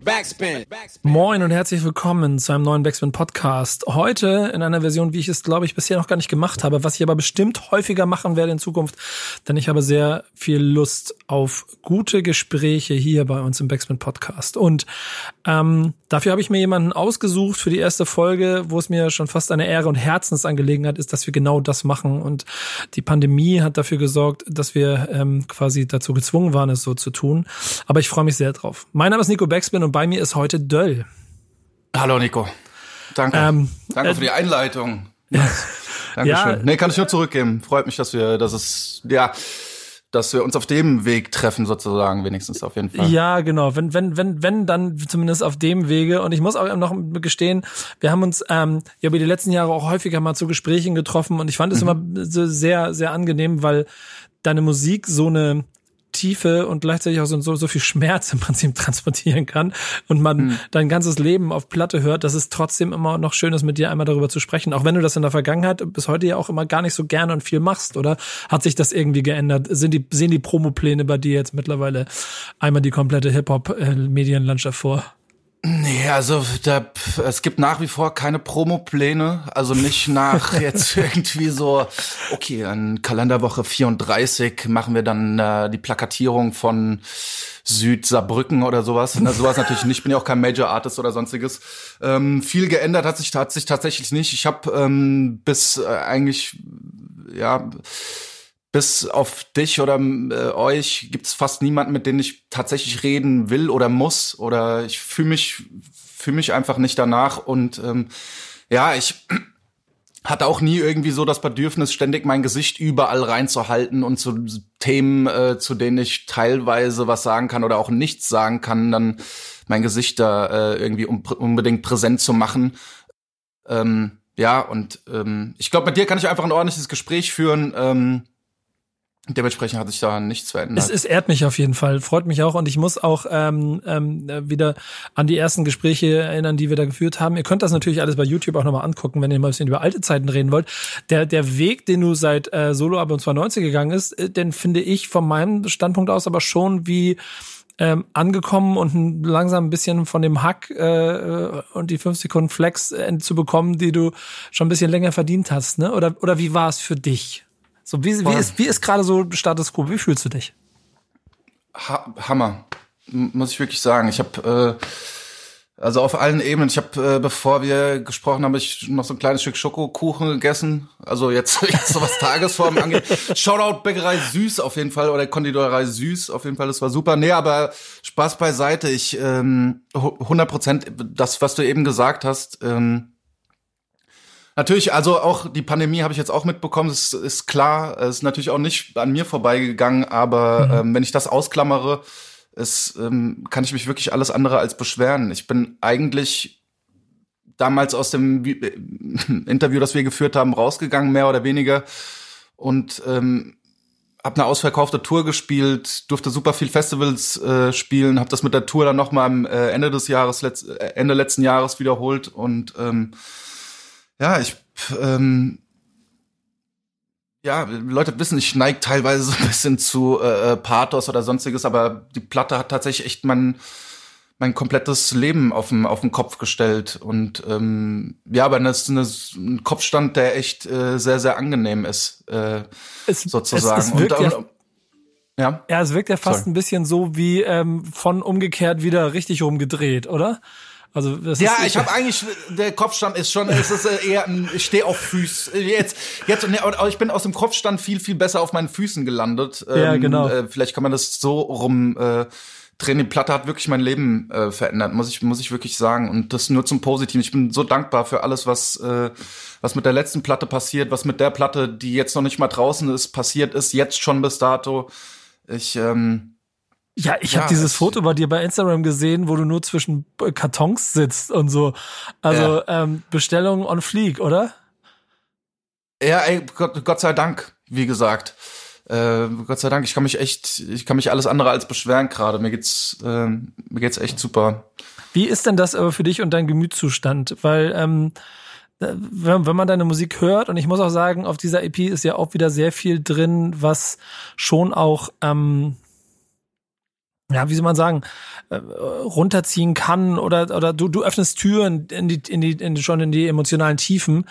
Backspin. Moin und herzlich willkommen zu einem neuen Backspin Podcast. Heute in einer Version, wie ich es glaube ich bisher noch gar nicht gemacht habe, was ich aber bestimmt häufiger machen werde in Zukunft, denn ich habe sehr viel Lust auf gute Gespräche hier bei uns im Backspin Podcast. Und ähm, dafür habe ich mir jemanden ausgesucht für die erste Folge, wo es mir schon fast eine Ehre und Herzensangelegenheit ist, dass wir genau das machen. Und die Pandemie hat dafür gesorgt, dass wir ähm, quasi dazu gezwungen waren, es so zu tun. Aber ich freue mich sehr drauf. Mein Name ist Nico Backspin und bei mir ist heute Döll. Hallo Nico. Danke. Ähm, Danke äh, für die Einleitung. Yes. Dankeschön. ja, nee, kann ich nur zurückgeben. Freut mich, dass wir, dass es, ja, dass wir uns auf dem Weg treffen, sozusagen, wenigstens auf jeden Fall. Ja, genau. Wenn, wenn, wenn, wenn, dann zumindest auf dem Wege. Und ich muss auch noch gestehen, wir haben uns ähm, ja über die letzten Jahre auch häufiger mal zu Gesprächen getroffen und ich fand es mhm. immer so sehr, sehr angenehm, weil deine Musik so eine Tiefe und gleichzeitig auch so, so, so viel Schmerz im Prinzip transportieren kann und man mhm. dein ganzes Leben auf Platte hört, dass es trotzdem immer noch schön ist, mit dir einmal darüber zu sprechen. Auch wenn du das in der Vergangenheit bis heute ja auch immer gar nicht so gerne und viel machst, oder? Hat sich das irgendwie geändert? Sind die, sehen die Promopläne bei dir jetzt mittlerweile einmal die komplette Hip-Hop-Medienlandschaft vor? Nee, also da, es gibt nach wie vor keine Promopläne. Also nicht nach jetzt irgendwie so, okay, an Kalenderwoche 34 machen wir dann äh, die Plakatierung von Südsaarbrücken oder sowas. Na, sowas natürlich nicht. Ich bin ja auch kein Major Artist oder sonstiges. Ähm, viel geändert hat sich, hat sich tatsächlich nicht. Ich habe ähm, bis äh, eigentlich, ja bis auf dich oder äh, euch gibt es fast niemanden, mit dem ich tatsächlich reden will oder muss. Oder ich fühle mich, fühle mich einfach nicht danach. Und ähm, ja, ich hatte auch nie irgendwie so das Bedürfnis, ständig mein Gesicht überall reinzuhalten und zu Themen, äh, zu denen ich teilweise was sagen kann oder auch nichts sagen kann, dann mein Gesicht da äh, irgendwie um, unbedingt präsent zu machen. Ähm, ja, und ähm, ich glaube, mit dir kann ich einfach ein ordentliches Gespräch führen. Ähm, Dementsprechend hat sich da nichts verändert. Es, es ehrt mich auf jeden Fall, freut mich auch und ich muss auch ähm, ähm, wieder an die ersten Gespräche erinnern, die wir da geführt haben. Ihr könnt das natürlich alles bei YouTube auch nochmal angucken, wenn ihr mal ein bisschen über alte Zeiten reden wollt. Der, der Weg, den du seit äh, Solo Album 92 gegangen ist, äh, den finde ich von meinem Standpunkt aus aber schon wie ähm, angekommen und langsam ein bisschen von dem Hack äh, und die 5 Sekunden Flex äh, zu bekommen, die du schon ein bisschen länger verdient hast, ne? Oder, oder wie war es für dich? So, wie, wie ist, wie ist gerade so Status quo? Wie fühlst du dich? Ha Hammer, muss ich wirklich sagen. Ich habe äh, also auf allen Ebenen. Ich habe, äh, bevor wir gesprochen haben, ich noch so ein kleines Stück Schokokuchen gegessen. Also jetzt, jetzt so was Tagesform angeht. Shoutout Bäckerei Süß auf jeden Fall oder Konditorei Süß auf jeden Fall. Das war super. Nee, aber Spaß beiseite. Ich ähm, 100 Prozent das, was du eben gesagt hast. Ähm, Natürlich, also auch die Pandemie habe ich jetzt auch mitbekommen, das ist klar, es ist natürlich auch nicht an mir vorbeigegangen, aber mhm. ähm, wenn ich das ausklammere, es, ähm, kann ich mich wirklich alles andere als beschweren. Ich bin eigentlich damals aus dem äh, Interview, das wir geführt haben, rausgegangen, mehr oder weniger, und ähm, habe eine ausverkaufte Tour gespielt, durfte super viel Festivals äh, spielen, habe das mit der Tour dann noch mal am äh, Ende des Jahres, letzt, äh, Ende letzten Jahres wiederholt und ähm, ja, ich, ähm, ja, Leute wissen, ich neige teilweise so ein bisschen zu äh, äh, Pathos oder sonstiges, aber die Platte hat tatsächlich echt mein, mein komplettes Leben auf den, auf den Kopf gestellt. Und ähm, ja, aber das ist eine, ein Kopfstand, der echt äh, sehr, sehr angenehm ist, äh, es, sozusagen. Es, es wirkt und, ja, und, ja. ja, es wirkt ja fast Sorry. ein bisschen so wie ähm, von umgekehrt wieder richtig rumgedreht, oder? Also das ja, ist, ich habe eigentlich der Kopfstand ist schon, es ist äh, eher, ein, ich stehe auf Füßen. Jetzt, jetzt, ne, ich bin aus dem Kopfstand viel viel besser auf meinen Füßen gelandet. Ja, ähm, genau. Äh, vielleicht kann man das so rum. Äh, drehen. Die Platte hat wirklich mein Leben äh, verändert, muss ich muss ich wirklich sagen. Und das nur zum Positiven. Ich bin so dankbar für alles, was äh, was mit der letzten Platte passiert, was mit der Platte, die jetzt noch nicht mal draußen ist, passiert ist, jetzt schon bis dato. Ich ähm, ja, ich ja, habe dieses Foto bei dir bei Instagram gesehen, wo du nur zwischen Kartons sitzt und so. Also ja. ähm, Bestellung on Fleek, oder? Ja, ey, Gott, Gott sei Dank, wie gesagt. Äh, Gott sei Dank, ich kann mich echt, ich kann mich alles andere als beschweren gerade. Mir geht's, äh, mir geht's echt super. Wie ist denn das aber für dich und dein Gemütszustand? Weil ähm, wenn, wenn man deine Musik hört, und ich muss auch sagen, auf dieser EP ist ja auch wieder sehr viel drin, was schon auch ähm, ja, wie soll man sagen, äh, runterziehen kann oder oder du du öffnest Türen in die in die in, schon in die emotionalen Tiefen,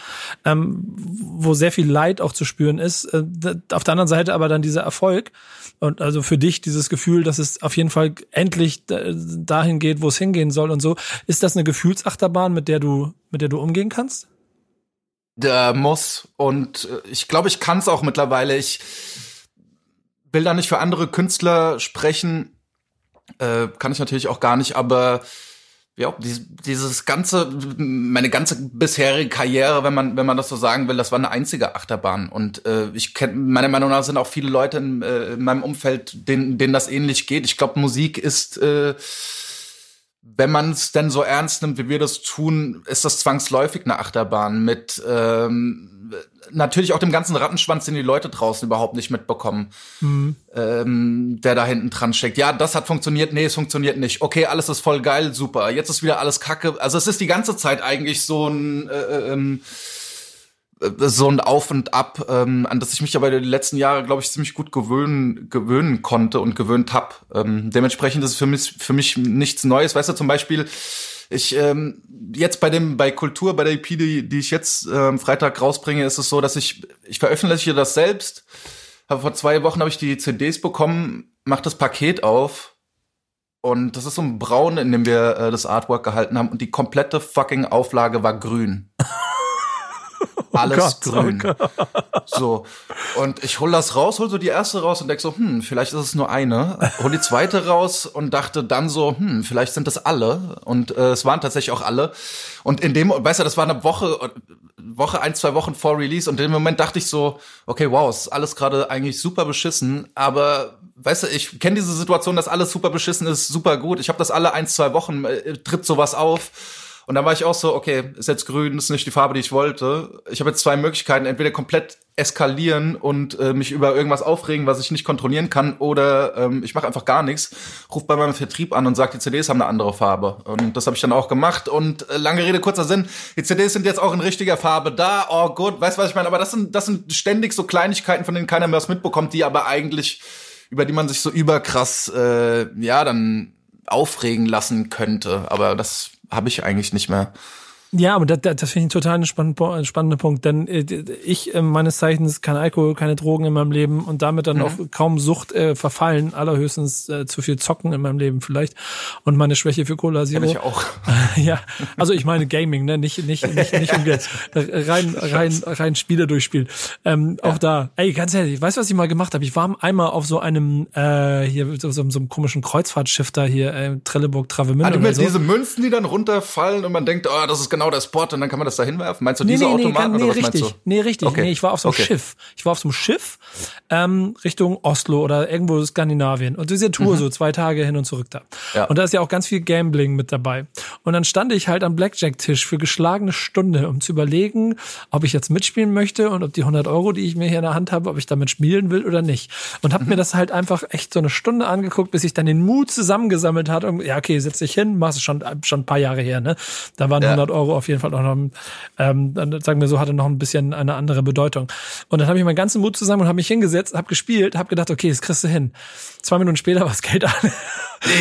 ähm, wo sehr viel Leid auch zu spüren ist. Äh, auf der anderen Seite aber dann dieser Erfolg und also für dich dieses Gefühl, dass es auf jeden Fall endlich dahin geht, wo es hingehen soll und so. Ist das eine Gefühlsachterbahn, mit der du mit der du umgehen kannst? Der muss und äh, ich glaube, ich kann es auch mittlerweile. Ich will da nicht für andere Künstler sprechen äh, kann ich natürlich auch gar nicht, aber ja, dieses ganze, meine ganze bisherige Karriere, wenn man, wenn man das so sagen will, das war eine einzige Achterbahn. Und äh, ich kenne, meiner Meinung nach sind auch viele Leute in, äh, in meinem Umfeld, denen, denen das ähnlich geht. Ich glaube, Musik ist äh, wenn man es denn so ernst nimmt, wie wir das tun, ist das zwangsläufig eine Achterbahn mit ähm, natürlich auch dem ganzen Rattenschwanz, den die Leute draußen überhaupt nicht mitbekommen, mhm. ähm, der da hinten dran steckt. Ja, das hat funktioniert, nee, es funktioniert nicht. Okay, alles ist voll geil, super. Jetzt ist wieder alles Kacke. Also es ist die ganze Zeit eigentlich so ein äh, äh ähm, so ein Auf und Ab, ähm, an das ich mich aber die letzten Jahre, glaube ich, ziemlich gut gewöhnen, gewöhnen konnte und gewöhnt hab. Ähm, dementsprechend ist es für mich, für mich nichts Neues. Weißt du, zum Beispiel, ich ähm, jetzt bei dem bei Kultur, bei der EP, die, die ich jetzt ähm, Freitag rausbringe, ist es so, dass ich ich veröffentliche das selbst. Aber vor zwei Wochen habe ich die CDs bekommen, mach das Paket auf und das ist so ein Braun, in dem wir äh, das Artwork gehalten haben und die komplette fucking Auflage war grün. Oh alles oh Gott, grün. Oh so. Und ich hol das raus, hol so die erste raus und denk so, hm, vielleicht ist es nur eine. Hol die zweite raus und dachte dann so, hm, vielleicht sind das alle. Und äh, es waren tatsächlich auch alle. Und in dem, weißt du, das war eine Woche, Woche, ein, zwei Wochen vor Release. Und in dem Moment dachte ich so, okay, wow, es ist alles gerade eigentlich super beschissen. Aber weißt du, ich kenne diese Situation, dass alles super beschissen ist, super gut. Ich habe das alle ein, zwei Wochen, äh, tritt sowas auf. Und dann war ich auch so, okay, ist jetzt grün, ist nicht die Farbe, die ich wollte. Ich habe jetzt zwei Möglichkeiten, entweder komplett eskalieren und äh, mich über irgendwas aufregen, was ich nicht kontrollieren kann, oder ähm, ich mache einfach gar nichts, ruf bei meinem Vertrieb an und sage, die CDs haben eine andere Farbe. Und das habe ich dann auch gemacht. Und äh, lange Rede, kurzer Sinn, die CDs sind jetzt auch in richtiger Farbe da. Oh gut, weißt du, was ich meine? Aber das sind, das sind ständig so Kleinigkeiten, von denen keiner mehr was mitbekommt, die aber eigentlich, über die man sich so überkrass, äh, ja, dann aufregen lassen könnte. Aber das habe ich eigentlich nicht mehr. Ja, aber das, das finde ich total ein spannender, spannender Punkt, denn äh, ich äh, meines Zeichens kein Alkohol, keine Drogen in meinem Leben und damit dann mhm. auch kaum Sucht äh, verfallen, allerhöchstens äh, zu viel zocken in meinem Leben vielleicht und meine Schwäche für Cola Zero. ich auch. ja, also ich meine Gaming, ne, nicht nicht nicht nicht um Geld, rein rein rein Spiele durchspielen. Ähm, ja. Auch da, ey, ganz ehrlich, weißt du, was ich mal gemacht habe? Ich war einmal auf so einem äh, hier so, so, so einem komischen Kreuzfahrtschiff da hier äh, Trelleburg Travemünde. Ah, du so. diese Münzen, die dann runterfallen und man denkt, oh, das ist genau der Spot und dann kann man das da hinwerfen? Meinst du nee, diese nee, Automaten nee, nee, oder was richtig. meinst du? Nee, richtig. Okay. Nee, ich war auf so einem okay. Schiff. Ich war auf so einem Schiff ähm, Richtung Oslo oder irgendwo Skandinavien. Und diese Tour mhm. so zwei Tage hin und zurück da. Ja. Und da ist ja auch ganz viel Gambling mit dabei. Und dann stand ich halt am Blackjack-Tisch für geschlagene Stunde, um zu überlegen, ob ich jetzt mitspielen möchte und ob die 100 Euro, die ich mir hier in der Hand habe, ob ich damit spielen will oder nicht. Und habe mhm. mir das halt einfach echt so eine Stunde angeguckt, bis ich dann den Mut zusammengesammelt hatte. Und, ja, okay, setz dich hin, machst es schon, schon ein paar Jahre her, ne? Da waren ja. 100 Euro auf jeden Fall auch noch, ähm, sagen wir so, hatte noch ein bisschen eine andere Bedeutung. Und dann habe ich meinen ganzen Mut zusammen und habe mich hingesetzt, habe gespielt, habe gedacht, okay, das kriegst du hin. Zwei Minuten später war das Geld an.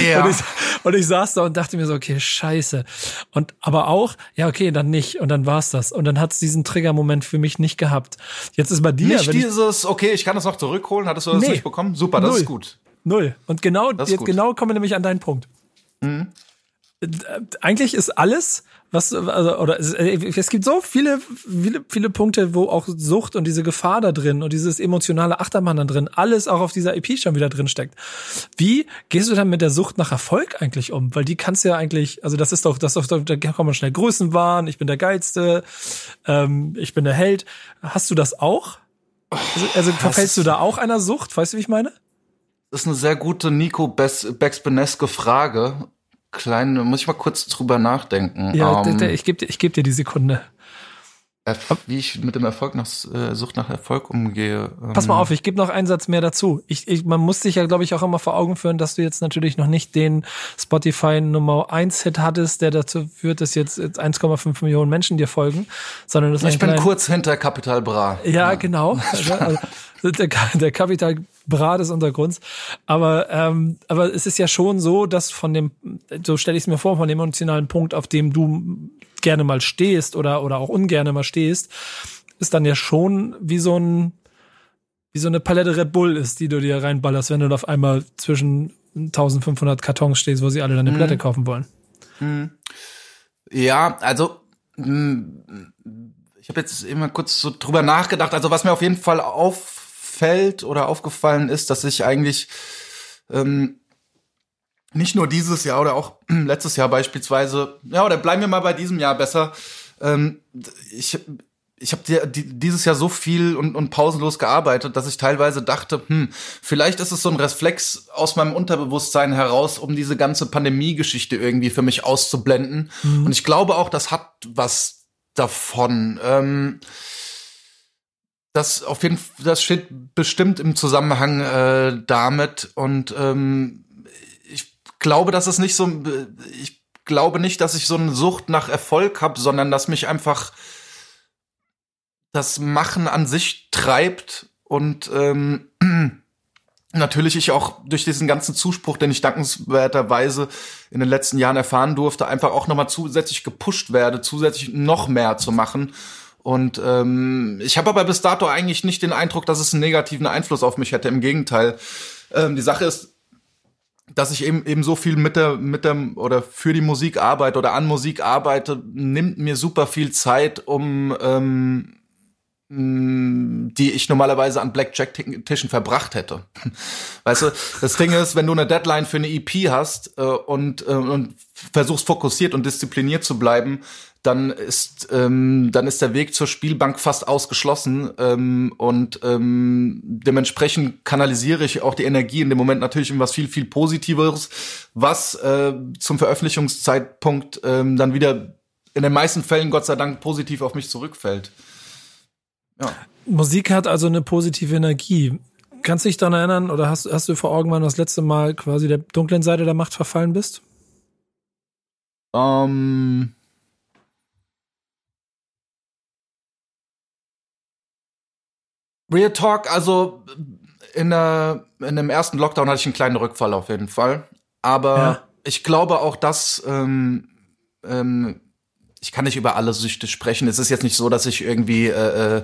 Ja. Und, ich, und ich saß da und dachte mir so, okay, scheiße. Und aber auch, ja, okay, dann nicht. Und dann war's das. Und dann hat's diesen Triggermoment für mich nicht gehabt. Jetzt ist bei dir. Nicht dieses, okay, ich kann das noch zurückholen, hattest du das nee, nicht bekommen? Super, das null. ist gut. Null. Und genau, jetzt genau kommen wir nämlich an deinen Punkt. Mhm. Eigentlich ist alles, was, also, oder es, es, gibt so viele, viele, viele Punkte, wo auch Sucht und diese Gefahr da drin und dieses emotionale Achterbahn da drin, alles auch auf dieser EP schon wieder drin steckt. Wie gehst du dann mit der Sucht nach Erfolg eigentlich um? Weil die kannst du ja eigentlich, also das ist doch, das ist doch, da kann man schnell Größenwahn, ich bin der Geilste, ähm, ich bin der Held. Hast du das auch? Also, also verfällst du da auch einer Sucht? Weißt du, wie ich meine? Das ist eine sehr gute Nico Bex-Beneske Frage kleinen, muss ich mal kurz drüber nachdenken. Ja, um, ich gebe dir, ich geb dir die Sekunde. Wie ich mit dem Erfolg nach äh, Sucht nach Erfolg umgehe. Ähm. Pass mal auf, ich gebe noch einen Satz mehr dazu. Ich, ich, man muss sich ja, glaube ich, auch immer vor Augen führen, dass du jetzt natürlich noch nicht den Spotify Nummer 1 Hit hattest, der dazu führt, dass jetzt 1,5 Millionen Menschen dir folgen, sondern das Ich bin kurz hinter Capital Bra. Ja, ja. genau. Also, also, der, der Capital Bra des Untergrunds. Aber, ähm, aber es ist ja schon so, dass von dem, so stelle ich es mir vor, von dem emotionalen Punkt, auf dem du gerne mal stehst oder, oder auch ungerne mal stehst, ist dann ja schon wie so ein, wie so eine Palette Red Bull ist, die du dir reinballerst, wenn du auf einmal zwischen 1500 Kartons stehst, wo sie alle deine mhm. Platte kaufen wollen. Mhm. Ja, also ich habe jetzt immer kurz so drüber nachgedacht. Also was mir auf jeden Fall auffällt oder aufgefallen ist, dass ich eigentlich ähm, nicht nur dieses Jahr oder auch letztes Jahr beispielsweise, ja, oder bleiben wir mal bei diesem Jahr besser. Ähm, ich ich habe dieses Jahr so viel und, und pausenlos gearbeitet, dass ich teilweise dachte, hm, vielleicht ist es so ein Reflex aus meinem Unterbewusstsein heraus, um diese ganze Pandemie-Geschichte irgendwie für mich auszublenden. Mhm. Und ich glaube auch, das hat was davon. Ähm, das auf jeden Fall, das steht bestimmt im Zusammenhang äh, damit. Und ähm, ich glaube, dass es nicht so, ich glaube nicht, dass ich so eine Sucht nach Erfolg habe, sondern dass mich einfach das Machen an sich treibt und ähm, natürlich ich auch durch diesen ganzen Zuspruch, den ich dankenswerterweise in den letzten Jahren erfahren durfte, einfach auch nochmal zusätzlich gepusht werde, zusätzlich noch mehr zu machen. Und ähm, ich habe aber bis dato eigentlich nicht den Eindruck, dass es einen negativen Einfluss auf mich hätte. Im Gegenteil. Ähm, die Sache ist, dass ich eben eben so viel mit der mit der oder für die Musik arbeite oder an Musik arbeite, nimmt mir super viel Zeit, um ähm, die ich normalerweise an Blackjack-Tischen verbracht hätte. Weißt du, das Ding ist, wenn du eine Deadline für eine EP hast äh, und, äh, und versuchst fokussiert und diszipliniert zu bleiben, dann ist ähm, dann ist der Weg zur Spielbank fast ausgeschlossen ähm, und ähm, dementsprechend kanalisiere ich auch die Energie in dem Moment natürlich in was viel viel Positiveres, was äh, zum Veröffentlichungszeitpunkt ähm, dann wieder in den meisten Fällen Gott sei Dank positiv auf mich zurückfällt. Ja. Musik hat also eine positive Energie. Kannst du dich daran erinnern oder hast, hast du vor Augen, wann du das letzte Mal quasi der dunklen Seite der Macht verfallen bist? Ähm. Real Talk, also in, der, in dem ersten Lockdown hatte ich einen kleinen Rückfall auf jeden Fall. Aber ja. ich glaube auch, dass ähm, ähm, ich kann nicht über alle Süchte sprechen. Es ist jetzt nicht so, dass ich irgendwie äh, äh,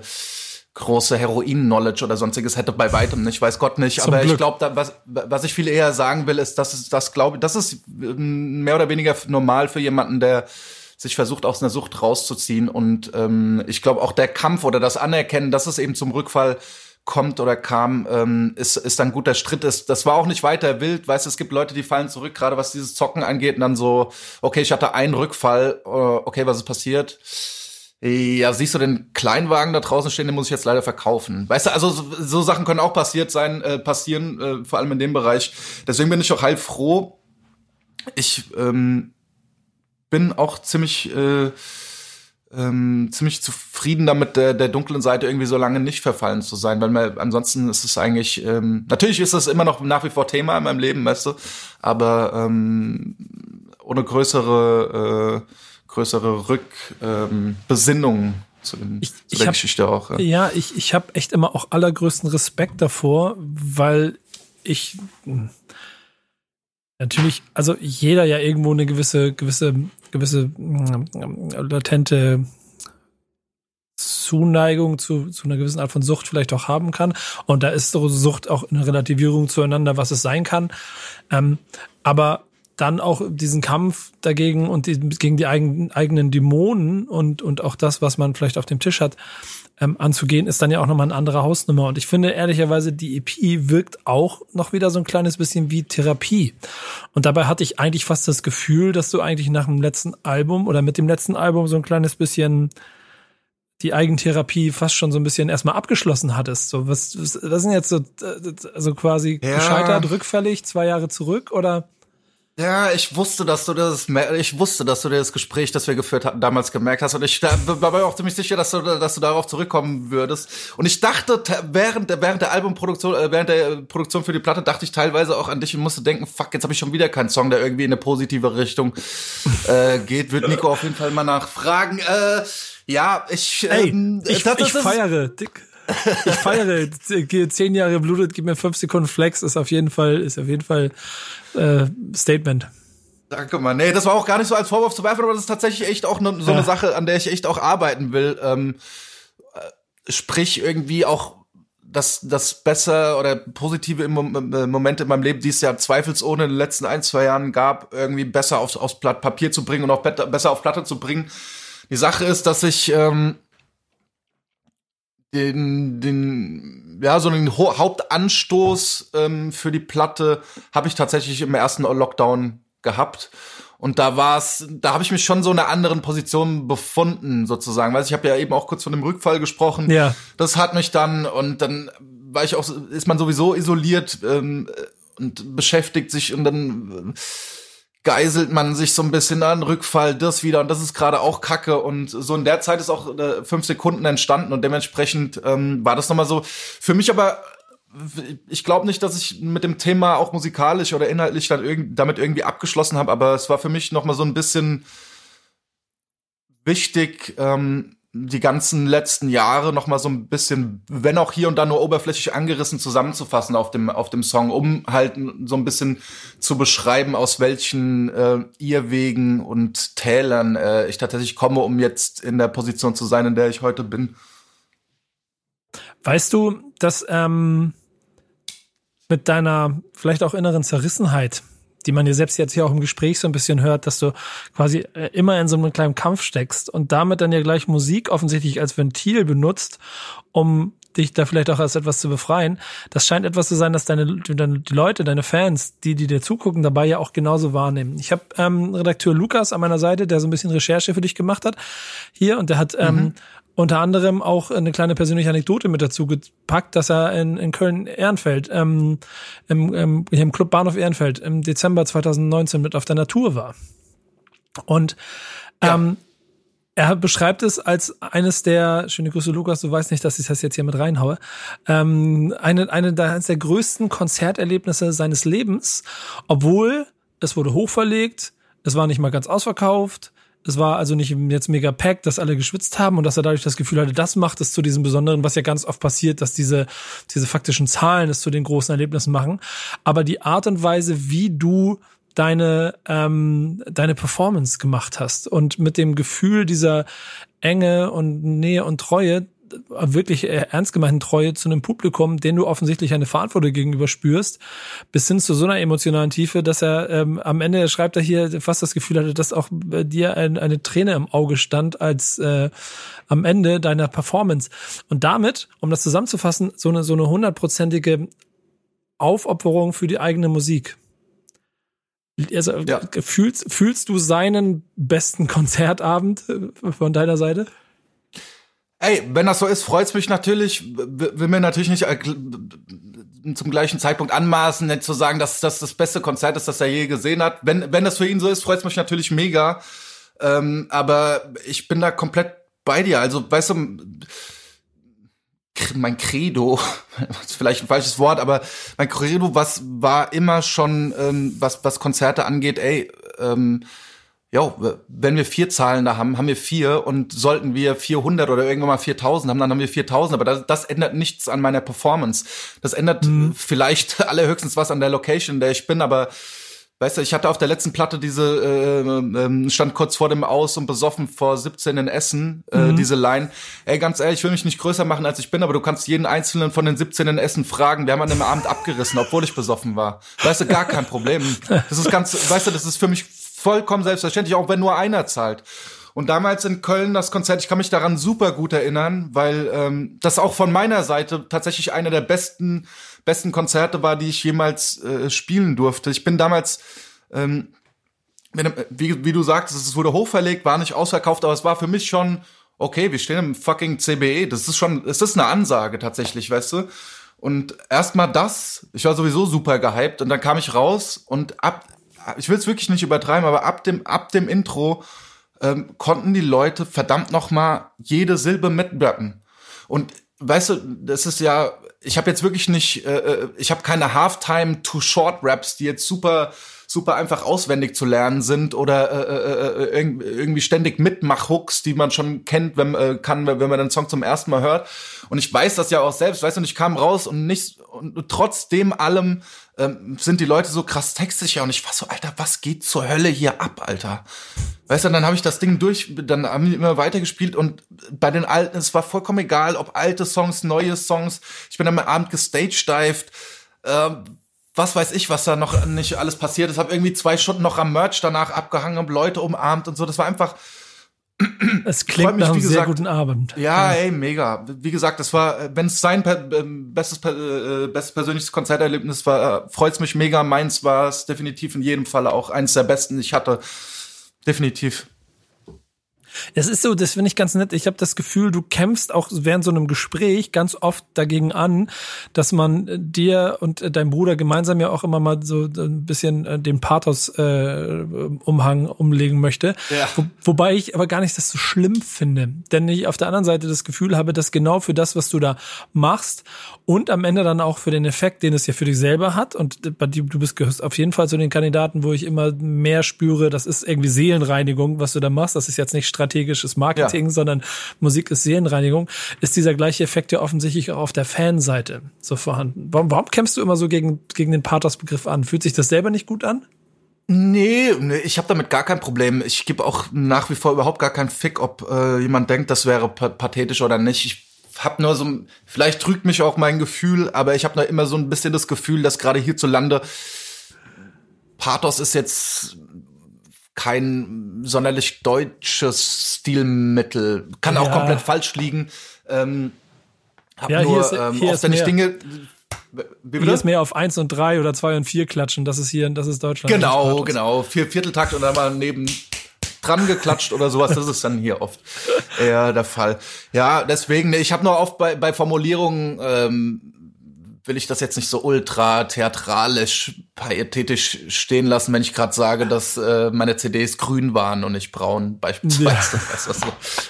große Heroin-Knowledge oder sonstiges hätte bei weitem nicht, weiß Gott nicht. Zum aber Glück. ich glaube, was, was ich viel eher sagen will, ist, dass es das glaube, das ist ähm, mehr oder weniger normal für jemanden, der sich versucht, aus einer Sucht rauszuziehen. Und ähm, ich glaube auch der Kampf oder das Anerkennen, dass es eben zum Rückfall kommt oder kam, ähm, ist, ist ein guter Schritt. Das, das war auch nicht weiter wild. Weißt es gibt Leute, die fallen zurück, gerade was dieses Zocken angeht, und dann so, okay, ich hatte einen Rückfall, äh, okay, was ist passiert? Ja, siehst du den Kleinwagen da draußen stehen, den muss ich jetzt leider verkaufen. Weißt du, also so, so Sachen können auch passiert sein, äh, passieren, äh, vor allem in dem Bereich. Deswegen bin ich auch heilfroh. Ich ähm, bin auch ziemlich äh, ähm, ziemlich zufrieden damit, der, der dunklen Seite irgendwie so lange nicht verfallen zu sein, weil mir, ansonsten ist es eigentlich, ähm, natürlich ist das immer noch nach wie vor Thema in meinem Leben, weißt du, aber ähm, ohne größere, äh, größere Rückbesinnung ähm, zu, dem, ich, zu der hab, Geschichte auch. Ja, ja ich, ich habe echt immer auch allergrößten Respekt davor, weil ich natürlich, also jeder ja irgendwo eine gewisse, gewisse gewisse äh, latente Zuneigung zu, zu einer gewissen Art von Sucht vielleicht auch haben kann. Und da ist so Sucht auch eine Relativierung zueinander, was es sein kann. Ähm, aber dann auch diesen Kampf dagegen und die, gegen die eigenen, eigenen Dämonen und, und auch das, was man vielleicht auf dem Tisch hat, ähm, anzugehen, ist dann ja auch nochmal eine andere Hausnummer. Und ich finde ehrlicherweise, die EP wirkt auch noch wieder so ein kleines bisschen wie Therapie. Und dabei hatte ich eigentlich fast das Gefühl, dass du eigentlich nach dem letzten Album oder mit dem letzten Album so ein kleines bisschen die Eigentherapie fast schon so ein bisschen erstmal abgeschlossen hattest. So, was, was, was sind jetzt so, also quasi ja. gescheitert, rückfällig, zwei Jahre zurück oder? Ja, ich wusste, dass du das, ich wusste, dass du das Gespräch, das wir geführt hatten, damals gemerkt hast. Und ich war mir auch ziemlich sicher, dass du, dass du darauf zurückkommen würdest. Und ich dachte, während der, während der Albumproduktion, äh, während der Produktion für die Platte, dachte ich teilweise auch an dich und musste denken, fuck, jetzt habe ich schon wieder keinen Song, der irgendwie in eine positive Richtung äh, geht. Wird Nico auf jeden Fall mal nachfragen. Äh, ja, ich, ähm, Ey, ich, ich das, feiere. Dick. ich feiere zehn Jahre blutet, gib mir fünf Sekunden Flex, ist auf jeden Fall, ist auf jeden Fall äh, Statement. Danke, mal. Nee, das war auch gar nicht so als Vorwurf zu werfen, aber das ist tatsächlich echt auch ne, so eine Sache, an der ich echt auch arbeiten will. Ähm, äh, sprich, irgendwie auch das, das besser oder positive äh, Momente in meinem Leben, die es ja zweifelsohne in den letzten ein, zwei Jahren gab, irgendwie besser aufs, aufs Blatt Papier zu bringen und auch besser auf Platte zu bringen. Die Sache ist, dass ich ähm, den, den, ja, so einen Hauptanstoß ähm, für die Platte habe ich tatsächlich im ersten Lockdown gehabt. Und da war es, da habe ich mich schon so in einer anderen Position befunden, sozusagen. Weil ich habe ja eben auch kurz von dem Rückfall gesprochen. Ja. Das hat mich dann, und dann war ich auch, ist man sowieso isoliert ähm, und beschäftigt sich und dann äh, geiselt man sich so ein bisschen an, Rückfall, das wieder. Und das ist gerade auch Kacke. Und so in der Zeit ist auch äh, fünf Sekunden entstanden. Und dementsprechend ähm, war das nochmal so. Für mich aber ich glaube nicht, dass ich mit dem Thema auch musikalisch oder inhaltlich dann irgend, damit irgendwie abgeschlossen habe, aber es war für mich noch mal so ein bisschen wichtig, ähm, die ganzen letzten Jahre noch mal so ein bisschen, wenn auch hier und da nur oberflächlich angerissen, zusammenzufassen auf dem auf dem Song, um halt so ein bisschen zu beschreiben, aus welchen äh, Irrwegen und Tälern äh, ich tatsächlich komme, um jetzt in der Position zu sein, in der ich heute bin. Weißt du, dass ähm, mit deiner vielleicht auch inneren Zerrissenheit, die man dir selbst jetzt hier auch im Gespräch so ein bisschen hört, dass du quasi äh, immer in so einem kleinen Kampf steckst und damit dann ja gleich Musik offensichtlich als Ventil benutzt, um dich da vielleicht auch als etwas zu befreien. Das scheint etwas zu sein, dass deine, deine Leute, deine Fans, die, die dir zugucken, dabei ja auch genauso wahrnehmen. Ich habe ähm, Redakteur Lukas an meiner Seite, der so ein bisschen Recherche für dich gemacht hat hier und der hat ähm, mhm unter anderem auch eine kleine persönliche Anekdote mit dazu gepackt, dass er in, in Köln-Ehrenfeld, ähm, im, im, hier im Club Bahnhof Ehrenfeld im Dezember 2019 mit auf der Natur war. Und ähm, ja. er beschreibt es als eines der, schöne Grüße Lukas, du weißt nicht, dass ich das jetzt hier mit reinhaue, ähm, eine, eine der, eines der größten Konzerterlebnisse seines Lebens, obwohl es wurde hochverlegt, es war nicht mal ganz ausverkauft, es war also nicht jetzt mega pack, dass alle geschwitzt haben und dass er dadurch das Gefühl hatte, das macht es zu diesem Besonderen, was ja ganz oft passiert, dass diese, diese faktischen Zahlen es zu den großen Erlebnissen machen. Aber die Art und Weise, wie du deine, ähm, deine Performance gemacht hast und mit dem Gefühl dieser Enge und Nähe und Treue, wirklich äh, ernst gemeinten Treue zu einem Publikum, den du offensichtlich eine Verantwortung gegenüber spürst, bis hin zu so einer emotionalen Tiefe, dass er ähm, am Ende schreibt er hier fast das Gefühl hatte, dass auch bei dir ein, eine Träne im Auge stand als äh, am Ende deiner Performance. Und damit, um das zusammenzufassen, so eine so eine hundertprozentige Aufopferung für die eigene Musik. Also ja. fühlst, fühlst du seinen besten Konzertabend äh, von deiner Seite? Ey, wenn das so ist, freut's mich natürlich. Will mir natürlich nicht äh, zum gleichen Zeitpunkt anmaßen, nicht zu sagen, dass das das beste Konzert ist, das er je gesehen hat. Wenn, wenn das für ihn so ist, freut's mich natürlich mega. Ähm, aber ich bin da komplett bei dir. Also, weißt du, mein Credo, ist vielleicht ein falsches Wort, aber mein Credo, was war immer schon, ähm, was, was Konzerte angeht, ey, ähm, ja, wenn wir vier Zahlen da haben, haben wir vier und sollten wir 400 oder irgendwann mal 4000 haben, dann haben wir 4000, aber das, das ändert nichts an meiner Performance. Das ändert mhm. vielleicht allerhöchstens was an der Location, in der ich bin, aber weißt du, ich hatte auf der letzten Platte diese, äh, äh, stand kurz vor dem Aus und besoffen vor 17 in Essen, äh, mhm. diese Line. Ey, ganz ehrlich, ich will mich nicht größer machen, als ich bin, aber du kannst jeden einzelnen von den 17 in Essen fragen, wir haben an dem Abend abgerissen, obwohl ich besoffen war. Weißt du, gar kein Problem. Das ist ganz, weißt du, das ist für mich vollkommen selbstverständlich, auch wenn nur einer zahlt. Und damals in Köln das Konzert, ich kann mich daran super gut erinnern, weil ähm, das auch von meiner Seite tatsächlich einer der besten besten Konzerte war, die ich jemals äh, spielen durfte. Ich bin damals ähm, wie, wie du sagtest, es wurde hochverlegt, war nicht ausverkauft, aber es war für mich schon okay, wir stehen im fucking CBE. Das ist schon, es ist eine Ansage tatsächlich, weißt du? Und erstmal das, ich war sowieso super gehypt und dann kam ich raus und ab, ich will es wirklich nicht übertreiben, aber ab dem, ab dem Intro ähm, konnten die Leute verdammt noch mal jede Silbe mitbrappen. Und weißt du, das ist ja, ich habe jetzt wirklich nicht, äh, äh ich habe keine Halftime Too Short Raps, die jetzt super super einfach auswendig zu lernen sind oder äh, äh, äh irgendwie ständig Mitmach-Hooks, die man schon kennt, wenn äh, kann, wenn man den Song zum ersten Mal hört. Und ich weiß das ja auch selbst, weißt du, und ich kam raus und nicht und trotzdem allem ähm, sind die Leute so krass textsicher und ich war so, Alter, was geht zur Hölle hier ab, Alter? Weißt du, dann habe ich das Ding durch, dann haben die immer weitergespielt und bei den alten, es war vollkommen egal, ob alte Songs, neue Songs. Ich bin am Abend gestagedived. Ähm, was weiß ich, was da noch nicht alles passiert ist. Habe irgendwie zwei Stunden noch am Merch danach abgehangen, und Leute umarmt und so. Das war einfach es klingt nach einem gesagt, sehr guten Abend. Ja, ey, mega. Wie gesagt, das war, wenn es sein ähm, bestes, äh, bestes persönliches Konzerterlebnis war, äh, freut's mich mega. Meins war es definitiv in jedem Falle auch eins der besten. Ich hatte definitiv. Es ist so, das finde ich ganz nett. Ich habe das Gefühl, du kämpfst auch während so einem Gespräch ganz oft dagegen an, dass man dir und deinem Bruder gemeinsam ja auch immer mal so ein bisschen äh, den Pathos-Umhang äh, umlegen möchte. Ja. Wo, wobei ich aber gar nicht das so schlimm finde. Denn ich auf der anderen Seite das Gefühl habe, dass genau für das, was du da machst und am Ende dann auch für den Effekt, den es ja für dich selber hat, und bei dir, du bist gehörst auf jeden Fall zu den Kandidaten, wo ich immer mehr spüre, das ist irgendwie Seelenreinigung, was du da machst. Das ist jetzt nicht strategisches Marketing, ja. sondern Musik ist Seelenreinigung, ist dieser gleiche Effekt ja offensichtlich auch auf der Fanseite so vorhanden. Warum, warum kämpfst du immer so gegen, gegen den Pathos-Begriff an? Fühlt sich das selber nicht gut an? Nee, nee ich habe damit gar kein Problem. Ich gebe auch nach wie vor überhaupt gar keinen Fick, ob äh, jemand denkt, das wäre pathetisch oder nicht. Ich habe nur so, vielleicht trügt mich auch mein Gefühl, aber ich habe nur immer so ein bisschen das Gefühl, dass gerade hierzulande Pathos ist jetzt kein sonderlich deutsches Stilmittel. Kann auch komplett falsch liegen. Ähm, hab ja, nur, hier ist, ähm, hier oft, wenn ich Dinge wie hier ist mehr auf eins und drei oder zwei und vier klatschen. Das ist hier, das ist Deutschland. Genau, genau. Vier Vierteltakt und dann mal neben dran geklatscht oder sowas. Das ist dann hier oft eher der Fall. Ja, deswegen, ich habe nur oft bei, bei Formulierungen ähm, will ich das jetzt nicht so ultra theatralisch, pietätisch stehen lassen, wenn ich gerade sage, dass äh, meine CDs grün waren und nicht braun, beispielsweise. Ja. Das, ist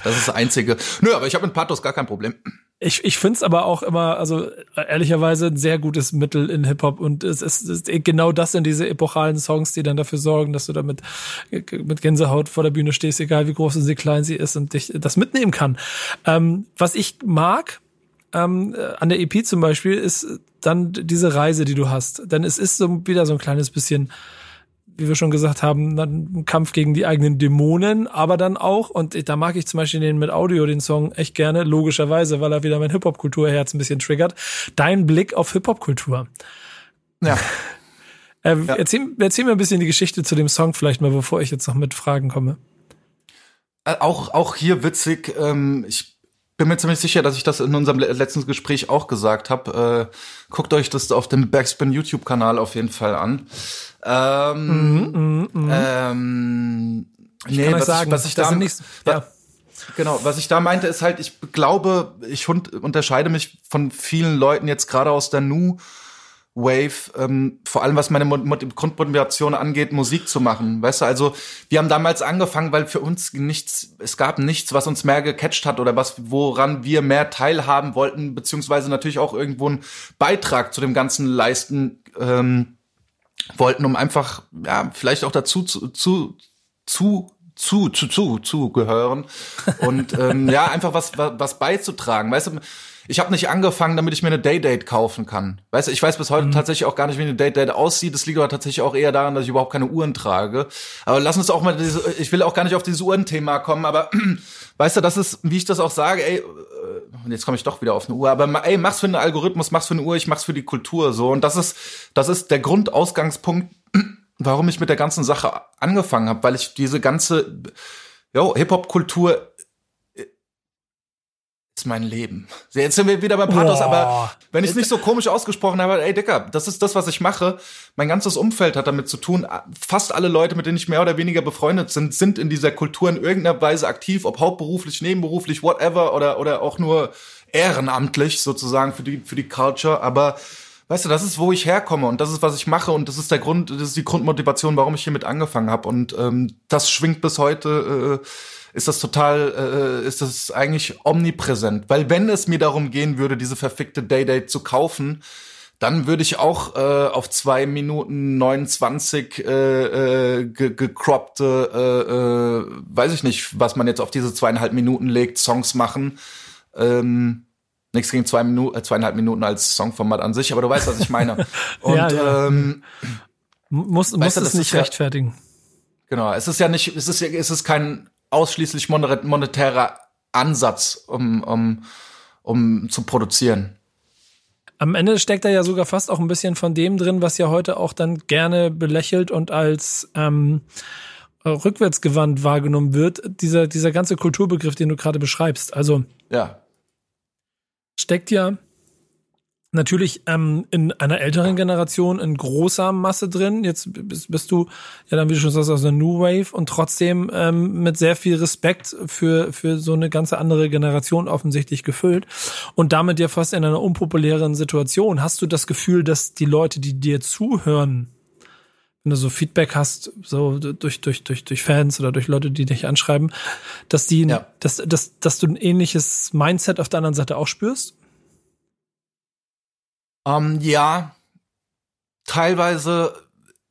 das ist das Einzige. Nö, aber ich habe mit Pathos gar kein Problem. Ich, ich finde es aber auch immer, also ehrlicherweise ein sehr gutes Mittel in Hip-Hop und es ist, es ist genau das sind diese epochalen Songs, die dann dafür sorgen, dass du da mit, mit Gänsehaut vor der Bühne stehst, egal wie groß und wie klein sie ist und dich das mitnehmen kann. Ähm, was ich mag, ähm, an der EP zum Beispiel, ist dann diese Reise, die du hast. Denn es ist so wieder so ein kleines bisschen wie wir schon gesagt haben, ein Kampf gegen die eigenen Dämonen, aber dann auch, und da mag ich zum Beispiel den mit Audio, den Song, echt gerne, logischerweise, weil er wieder mein Hip-Hop-Kulturherz ein bisschen triggert. Dein Blick auf Hip-Hop-Kultur. Ja. äh, ja. Erzähl, erzähl mir ein bisschen die Geschichte zu dem Song vielleicht mal, bevor ich jetzt noch mit Fragen komme. Äh, auch, auch hier witzig, ähm, ich bin mir ziemlich sicher, dass ich das in unserem letzten Gespräch auch gesagt habe. Äh, guckt euch das auf dem Backspin YouTube-Kanal auf jeden Fall an. Ähm, mhm, mh, mh. ähm, ich nee, was, sagen, ich, was ich da nicht, ja. Genau, was ich da meinte, ist halt, ich glaube, ich unterscheide mich von vielen Leuten jetzt gerade aus der Nu Wave, ähm, vor allem was meine Grundmotivation angeht, Musik zu machen. Weißt du, also wir haben damals angefangen, weil für uns nichts, es gab nichts, was uns mehr gecatcht hat oder was, woran wir mehr teilhaben wollten, beziehungsweise natürlich auch irgendwo einen Beitrag zu dem Ganzen leisten ähm, wollten, um einfach, ja, vielleicht auch dazu zu, zu, zu zu, zu, zu, zu gehören und ähm, ja, einfach was, was, was beizutragen. Weißt du, ich habe nicht angefangen, damit ich mir eine Day-Date kaufen kann. Weißt du, ich weiß bis heute mhm. tatsächlich auch gar nicht, wie eine Day-Date aussieht. Das liegt aber tatsächlich auch eher daran, dass ich überhaupt keine Uhren trage. Aber lass uns auch mal diese, ich will auch gar nicht auf dieses Uhrenthema kommen, aber weißt du, das ist, wie ich das auch sage, ey, und äh, jetzt komme ich doch wieder auf eine Uhr, aber ey, mach's für einen Algorithmus, mach's für eine Uhr, ich mach's für die Kultur so. Und das ist, das ist der Grundausgangspunkt, warum ich mit der ganzen Sache angefangen habe, weil ich diese ganze Hip-Hop-Kultur ist mein Leben. Jetzt sind wir wieder bei Pathos, Boah. aber wenn ich es nicht so komisch ausgesprochen habe, ey Dicker, das ist das, was ich mache. Mein ganzes Umfeld hat damit zu tun. Fast alle Leute, mit denen ich mehr oder weniger befreundet sind, sind in dieser Kultur in irgendeiner Weise aktiv, ob hauptberuflich, nebenberuflich, whatever oder oder auch nur ehrenamtlich sozusagen für die für die Culture. Aber weißt du, das ist, wo ich herkomme und das ist, was ich mache und das ist der Grund, das ist die Grundmotivation, warum ich hiermit angefangen habe und ähm, das schwingt bis heute. Äh, ist das total, äh, ist das eigentlich omnipräsent. Weil wenn es mir darum gehen würde, diese verfickte Day-Date zu kaufen, dann würde ich auch äh, auf zwei Minuten 29 äh, äh, ge gecroppte, äh, äh, weiß ich nicht, was man jetzt auf diese zweieinhalb Minuten legt, Songs machen. Ähm, nichts gegen zwei Minuten, äh, zweieinhalb Minuten als Songformat an sich, aber du weißt, was ich meine. Und Ja, ja. ähm, Muss, muss es das nicht ja- rechtfertigen. Genau, es ist ja nicht, es ist, ja- es ist kein ausschließlich monetärer Ansatz, um, um, um zu produzieren. Am Ende steckt da ja sogar fast auch ein bisschen von dem drin, was ja heute auch dann gerne belächelt und als ähm, äh, rückwärtsgewandt wahrgenommen wird. Dieser, dieser ganze Kulturbegriff, den du gerade beschreibst. Also Ja, steckt ja natürlich ähm, in einer älteren Generation in großer Masse drin. Jetzt bist, bist du ja dann, wie du schon sagst, aus der New Wave und trotzdem ähm, mit sehr viel Respekt für, für so eine ganze andere Generation offensichtlich gefüllt und damit ja fast in einer unpopulären Situation. Hast du das Gefühl, dass die Leute, die dir zuhören, wenn du so Feedback hast, so durch, durch, durch, durch Fans oder durch Leute, die dich anschreiben, dass die, Ja. dass, dass, dass du ein ähnliches Mindset auf der anderen Seite auch spürst? Ähm, ja, teilweise,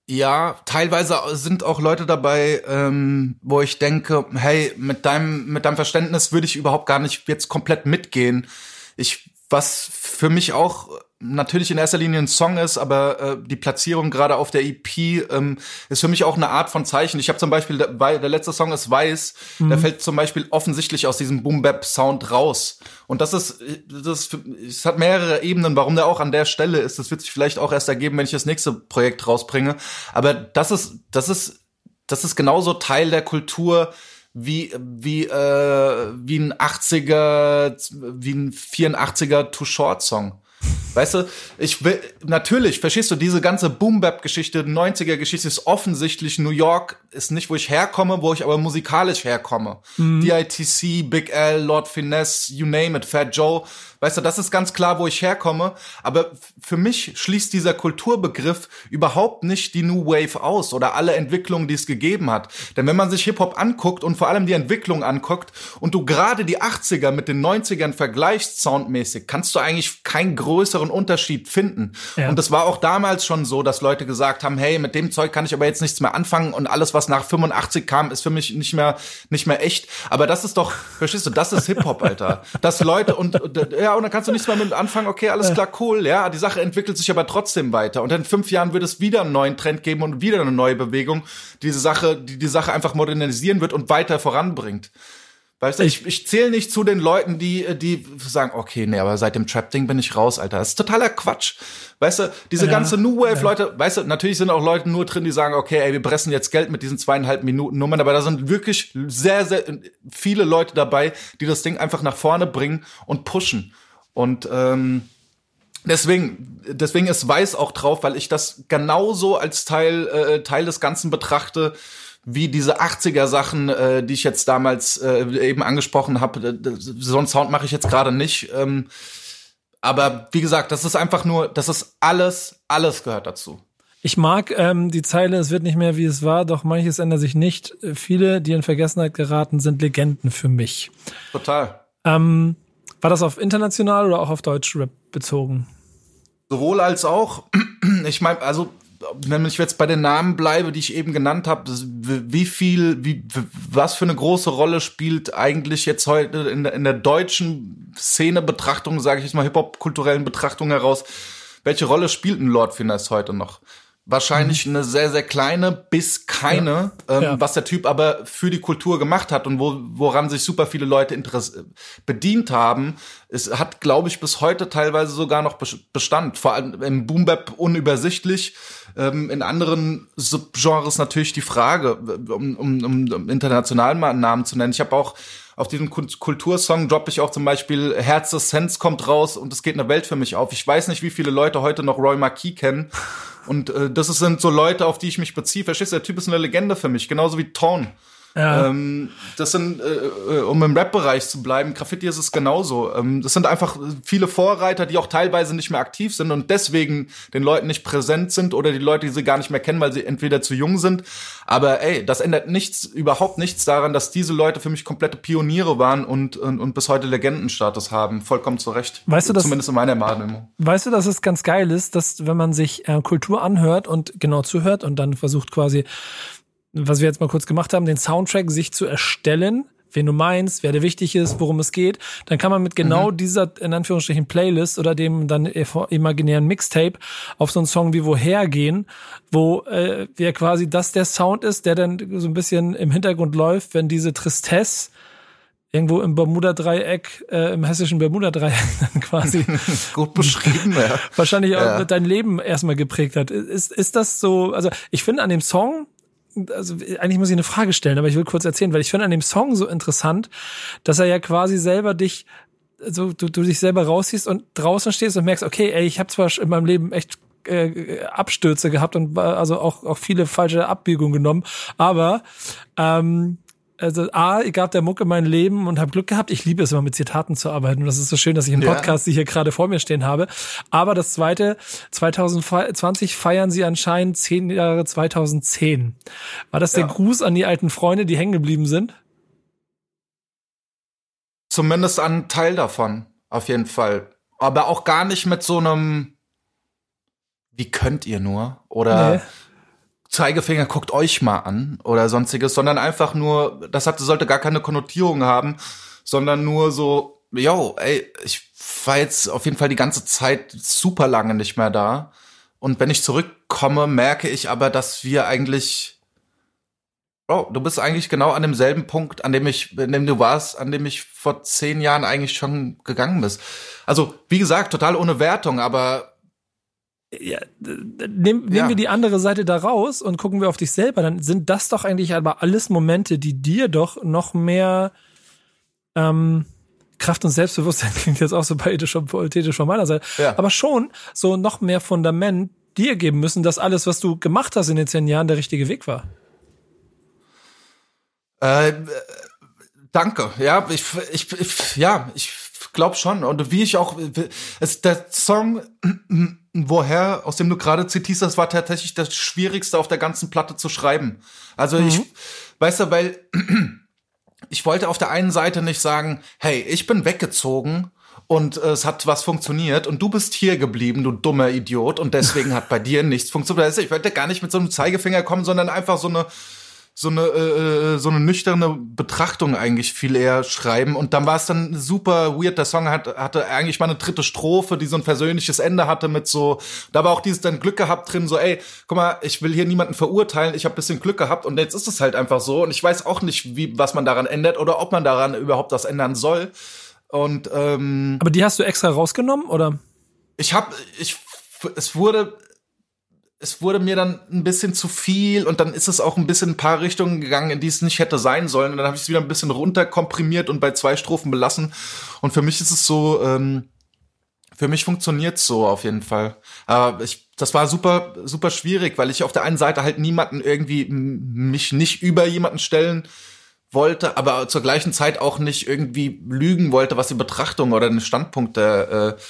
ja, teilweise sind auch Leute dabei, ähm, wo ich denke, hey, mit deinem, mit deinem Verständnis würde ich überhaupt gar nicht jetzt komplett mitgehen. Ich, was für mich auch natürlich in erster Linie ein Song ist, aber äh, die Platzierung gerade auf der EP ähm, ist für mich auch eine Art von Zeichen. Ich habe zum Beispiel, der, weil der letzte Song ist Weiß, der fällt zum Beispiel offensichtlich aus diesem Boom-Bap-Sound raus. Und das ist, das, es hat mehrere Ebenen, warum der auch an der Stelle ist. Das wird sich vielleicht auch erst ergeben, wenn ich das nächste Projekt rausbringe. Aber das ist, das ist, das ist genauso Teil der Kultur wie wie äh, wie ein 80er wie ein 84er Too Short Song. Weißt du, ich will, natürlich, verstehst du, diese ganze Boom-Bap-Geschichte, 90er-Geschichte ist offensichtlich New York, ist nicht, wo ich herkomme, wo ich aber musikalisch herkomme. DITC, Big L, Lord Finesse, you name it, Fat Joe. Weißt du, das ist ganz klar, wo ich herkomme. Aber für mich schließt dieser Kulturbegriff überhaupt nicht die New Wave aus oder alle Entwicklungen, die es gegeben hat. Denn wenn man sich Hip-Hop anguckt und vor allem die Entwicklung anguckt und du gerade die 80er mit den 90ern vergleichst soundmäßig, kannst du eigentlich keinen größeren Unterschied finden. Ja. Und es war auch damals schon so, dass Leute gesagt haben, hey, mit dem Zeug kann ich aber jetzt nichts mehr anfangen und alles, was nach 85 kam, ist für mich nicht mehr, nicht mehr echt. Aber das ist doch, verstehst du, das ist Hip-Hop, Alter. Dass Leute und ja, und dann kannst du nichts mehr mit anfangen, okay, alles klar, cool, ja, die Sache entwickelt sich aber trotzdem weiter. Und in fünf Jahren wird es wieder einen neuen Trend geben und wieder eine neue Bewegung, die diese Sache, die die Sache einfach modernisieren wird und weiter voranbringt. Weißt du, ich, ich zähle nicht zu den Leuten, die, die sagen, okay, nee, aber seit dem Trap-Ding bin ich raus, Alter. Das ist totaler Quatsch. Weißt du, diese Ja, ganze New Wave-Leute, weißt du, natürlich sind auch Leute nur drin, die sagen, okay, ey, wir pressen jetzt Geld mit diesen zweieinhalb Minuten Nummern, aber da sind wirklich sehr, sehr viele Leute dabei, die das Ding einfach nach vorne bringen und pushen. Und ähm, deswegen, deswegen ist Weiß auch drauf, weil ich das genauso als Teil, äh, Teil des Ganzen betrachte, wie diese 80er Sachen, äh, die ich jetzt damals äh, eben angesprochen habe. So einen Sound mache ich jetzt gerade nicht. Ähm, aber wie gesagt, das ist einfach nur, das ist alles, alles gehört dazu. Ich mag ähm, die Zeile, es wird nicht mehr wie es war, doch manches ändert sich nicht. Äh, Viele, die in Vergessenheit geraten, sind Legenden für mich. Total. Ähm, war das auf international oder auch auf Deutschrap bezogen? Sowohl als auch, ich meine, also wenn ich jetzt bei den Namen bleibe, die ich eben genannt habe, wie viel, wie, was für eine große Rolle spielt eigentlich jetzt heute in der, in der deutschen Szene-Betrachtung, sage ich jetzt mal Hip-Hop-kulturellen Betrachtung heraus, welche Rolle spielt ein Lord Finesse heute noch? Wahrscheinlich eine sehr, sehr kleine bis keine, Ähm, Ja. was der Typ aber für die Kultur gemacht hat und wo, woran sich super viele Leute bedient haben. Es hat, glaube ich, bis heute teilweise sogar noch bes- Bestand. Vor allem im Boom-Bap unübersichtlich. Ähm, in anderen Subgenres natürlich die Frage, um, um, um, um international mal einen Namen zu nennen. Ich habe auch auf diesem Kult- Kultursong droppe ich auch zum Beispiel Herz des Sense kommt raus und es geht eine Welt für mich auf. Ich weiß nicht, wie viele Leute heute noch Roy Marquis kennen. Und äh, das sind so Leute, auf die ich mich beziehe. Verstehst du, der Typ ist eine Legende für mich, genauso wie Tone. Ja. Ähm, das sind, äh, äh, um im Rap-Bereich zu bleiben, Graffiti ist es genauso. Ähm, das sind einfach viele Vorreiter, die auch teilweise nicht mehr aktiv sind und deswegen den Leuten nicht präsent sind oder die Leute, die sie gar nicht mehr kennen, weil sie entweder zu jung sind. Aber ey, das ändert nichts, überhaupt nichts daran, dass diese Leute für mich komplette Pioniere waren und, und, und bis heute Legendenstatus haben. Vollkommen zu Recht. Weißt du, dass, Zumindest in meiner Wahrnehmung. Weißt du, dass es ganz geil ist, dass wenn man sich äh, Kultur anhört und genau zuhört und dann versucht quasi was wir jetzt mal kurz gemacht haben, den Soundtrack sich zu erstellen, wen du meinst, wer dir wichtig ist, worum es geht, dann kann man mit genau mhm. dieser, in Anführungsstrichen, Playlist oder dem dann imaginären Mixtape auf so einen Song wie Woher gehen, wo äh, ja quasi das der Sound ist, der dann so ein bisschen im Hintergrund läuft, wenn diese Tristesse irgendwo im Bermuda-Dreieck, äh, im hessischen Bermuda-Dreieck dann quasi gut beschrieben, ja. wahrscheinlich auch ja. dein Leben erstmal geprägt hat. Ist, ist das so, also ich finde an dem Song, also eigentlich muss ich eine Frage stellen, aber ich will kurz erzählen, weil ich finde an dem Song so interessant, dass er ja quasi selber dich so du, du dich selber rausziehst und draußen stehst und merkst, okay, ey, ich habe zwar in meinem Leben echt äh, Abstürze gehabt und also auch auch viele falsche Abbiegungen genommen, aber ähm, also A, ich gab der Mucke mein Leben und habe Glück gehabt. Ich liebe es immer mit Zitaten zu arbeiten und das ist so schön, dass ich einen Podcast, ja. die hier gerade vor mir stehen habe. Aber das zweite, 2020 feiern sie anscheinend zehn Jahre 2010. War das ja. der Gruß an die alten Freunde, die hängen geblieben sind? Zumindest ein Teil davon, auf jeden Fall. Aber auch gar nicht mit so einem, wie könnt ihr nur? Oder nee Zeigefinger guckt euch mal an oder sonstiges, sondern einfach nur, das hatte, sollte gar keine Konnotierung haben, sondern nur so, yo, ey, ich war jetzt auf jeden Fall die ganze Zeit super lange nicht mehr da. Und wenn ich zurückkomme, merke ich aber, dass wir eigentlich, oh, du bist eigentlich genau an demselben Punkt, an dem ich, an dem du warst, an dem ich vor zehn Jahren eigentlich schon gegangen bist. Also, wie gesagt, total ohne Wertung, aber ja, nehm, nehmen ja. wir die andere Seite da raus und gucken wir auf dich selber, dann sind das doch eigentlich aber alles Momente, die dir doch noch mehr ähm, Kraft und Selbstbewusstsein klingt jetzt auch so poetisch, poetisch von meiner Seite, ja. aber schon so noch mehr Fundament dir geben müssen, dass alles, was du gemacht hast in den zehn Jahren, der richtige Weg war. Äh, danke. Ja, ich, ich, ich ja, ich glaube schon. Und wie ich auch, es, der Song woher, aus dem du gerade zitierst, das war tatsächlich das Schwierigste auf der ganzen Platte zu schreiben. Also mhm. ich, weißt du, weil ich wollte auf der einen Seite nicht sagen, hey, ich bin weggezogen und äh, es hat was funktioniert und du bist hier geblieben, du dummer Idiot und deswegen hat bei dir nichts funktioniert. Ich wollte gar nicht mit so einem Zeigefinger kommen, sondern einfach so eine so eine äh, äh, so eine nüchterne Betrachtung eigentlich viel eher schreiben. Und dann war es dann super weird. Der Song hat, hatte eigentlich mal eine dritte Strophe die so ein versöhnliches Ende hatte mit so da war auch dieses dann Glück gehabt drin so ey guck mal ich will hier niemanden verurteilen ich habe bisschen Glück gehabt. Und jetzt ist es halt einfach so. Und ich weiß auch nicht wie was man daran ändert oder ob man daran überhaupt was ändern soll. Und ähm, aber die hast du extra rausgenommen oder? Ich habe ich es wurde es wurde mir dann ein bisschen zu viel und dann ist es auch ein bisschen ein paar Richtungen gegangen, in die es nicht hätte sein sollen. Und dann habe ich es wieder ein bisschen runterkomprimiert und bei zwei Strophen belassen. Und für mich ist es so, ähm, für mich funktioniert so auf jeden Fall. Aber ich, das war super, super schwierig, weil ich auf der einen Seite halt niemanden irgendwie mich nicht über jemanden stellen wollte, aber zur gleichen Zeit auch nicht irgendwie lügen wollte, was die Betrachtung oder den Standpunkt der, äh,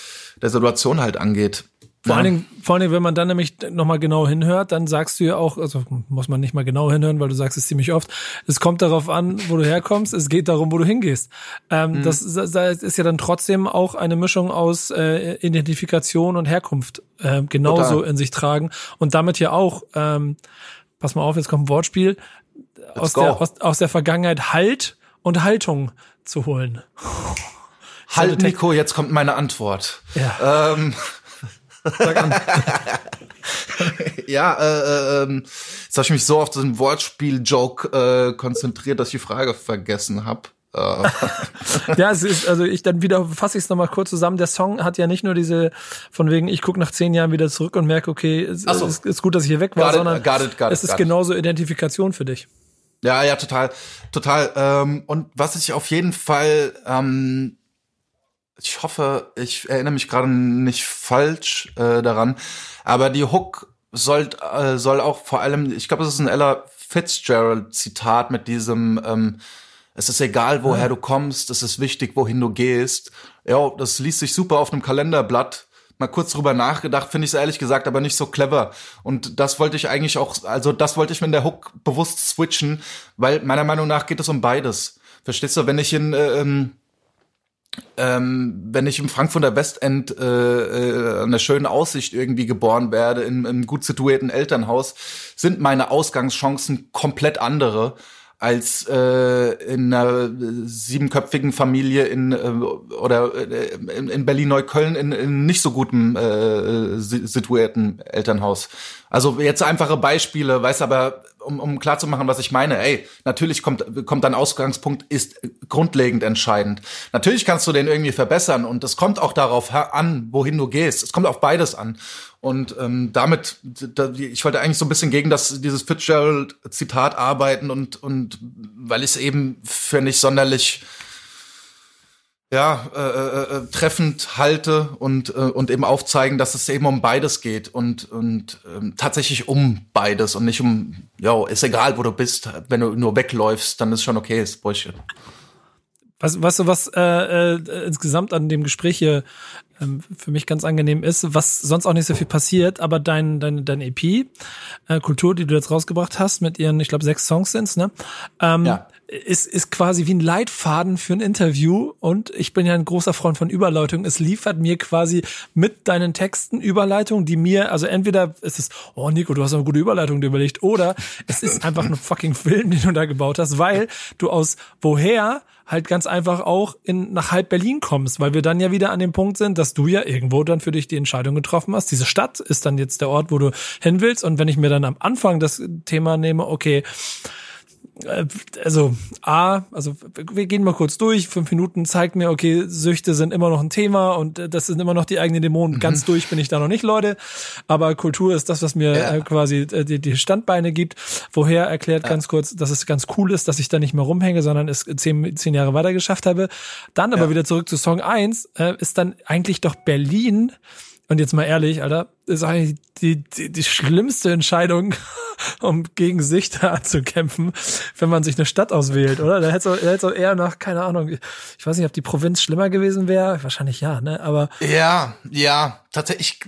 der Situation halt angeht. Vor, ja. allen Dingen, vor allen Dingen, wenn man dann nämlich nochmal genau hinhört, dann sagst du ja auch, also muss man nicht mal genau hinhören, weil du sagst es ziemlich oft, es kommt darauf an, wo du herkommst, es geht darum, wo du hingehst. Ähm, mhm. das, das, ist ja dann trotzdem auch eine Mischung aus äh, Identifikation und Herkunft äh, genauso Total. in sich tragen und damit ja auch, ähm, pass mal auf, jetzt kommt ein Wortspiel, aus der, aus, aus der Vergangenheit Halt und Haltung zu holen. Halt, Nico, jetzt kommt meine Antwort. Ja. Ähm, Sag an. ja, äh, äh, ähm, jetzt habe ich mich so auf diesen Wortspiel-Joke äh, konzentriert, dass ich die Frage vergessen habe. Äh. ja, es ist, also ich dann wieder fasse ich es nochmal kurz zusammen. Der Song hat ja nicht nur diese, von wegen, ich gucke nach zehn Jahren wieder zurück und merke, okay, es so. ist, ist, gut, dass ich hier weg war, got sondern it, got it, got es ist genauso Identifikation für dich. Ja, ja, total, total. Ähm, und was ich auf jeden Fall ähm, ich hoffe, ich erinnere mich gerade nicht falsch äh, daran, aber die Hook soll, äh, soll auch vor allem, ich glaube, es ist ein Ella Fitzgerald-Zitat mit diesem ähm, es ist egal, woher ja. du kommst, es ist wichtig, wohin du gehst. Ja, das liest sich super auf einem Kalenderblatt. Mal kurz drüber nachgedacht, finde ich es ehrlich gesagt, aber nicht so clever. Und das wollte ich eigentlich auch, also das wollte ich mit der Hook bewusst switchen, weil meiner Meinung nach geht es um beides. Verstehst du, wenn ich in äh, ähm, ähm, wenn ich im Frankfurter Westend äh, äh, einer schönen Aussicht irgendwie geboren werde, in einem gut situierten Elternhaus, sind meine Ausgangschancen komplett andere als äh, in einer siebenköpfigen Familie in äh, oder äh, in, in Berlin Neukölln in, in nicht so gutem äh, situierten Elternhaus. Also jetzt einfache Beispiele, weiß aber um, um klar zu machen, was ich meine, ey, natürlich kommt, kommt dein Ausgangspunkt ist grundlegend entscheidend. Natürlich kannst du den irgendwie verbessern und es kommt auch darauf an, wohin du gehst. Es kommt auf beides an. Und ähm, damit, da, ich wollte eigentlich so ein bisschen gegen das, dieses Fitzgerald-Zitat arbeiten und, und weil ich es eben für nicht sonderlich ja, äh, äh, äh, treffend halte und, äh, und eben aufzeigen, dass es eben um beides geht und, und ähm, tatsächlich um beides und nicht um, ja, ist egal, wo du bist, wenn du nur wegläufst, dann ist schon okay, ist Bullshit. Was, weißt du, was äh, äh, insgesamt an dem Gespräch hier ähm, für mich ganz angenehm ist, was sonst auch nicht so viel passiert, aber dein, dein, dein EP, äh, Kultur, die du jetzt rausgebracht hast, mit ihren, ich glaube, sechs Songs sind's, ne? Ähm, ja ist, ist quasi wie ein Leitfaden für ein Interview und ich bin ja ein großer Freund von Überleitung. Es liefert mir quasi mit deinen Texten Überleitungen, die mir, also entweder ist es, oh Nico, du hast eine gute Überleitung dir überlegt, oder es ist einfach ein fucking Film, den du da gebaut hast, weil du aus woher halt ganz einfach auch in, nach halb Berlin kommst, weil wir dann ja wieder an dem Punkt sind, dass du ja irgendwo dann für dich die Entscheidung getroffen hast. Diese Stadt ist dann jetzt der Ort, wo du hin willst. Und wenn ich mir dann am Anfang das Thema nehme, okay, also A, also wir gehen mal kurz durch, fünf Minuten zeigt mir, okay, Süchte sind immer noch ein Thema und äh, das sind immer noch die eigenen Dämonen. Mhm. Ganz durch bin ich da noch nicht, Leute. Aber Kultur ist das, was mir ja. äh, quasi äh, die, die Standbeine gibt. Woher erklärt ja. ganz kurz, dass es ganz cool ist, dass ich da nicht mehr rumhänge, sondern es zehn, zehn Jahre weiter geschafft habe. Dann aber ja. wieder zurück zu Song 1, äh, ist dann eigentlich doch Berlin und jetzt mal ehrlich, Alter, ist eigentlich die, die, die schlimmste Entscheidung, um gegen Süchte anzukämpfen, wenn man sich eine Stadt auswählt, oder? Da hätte es auch eher nach, keine Ahnung, ich weiß nicht, ob die Provinz schlimmer gewesen wäre. Wahrscheinlich ja, ne? Aber. Ja, ja, tatsächlich.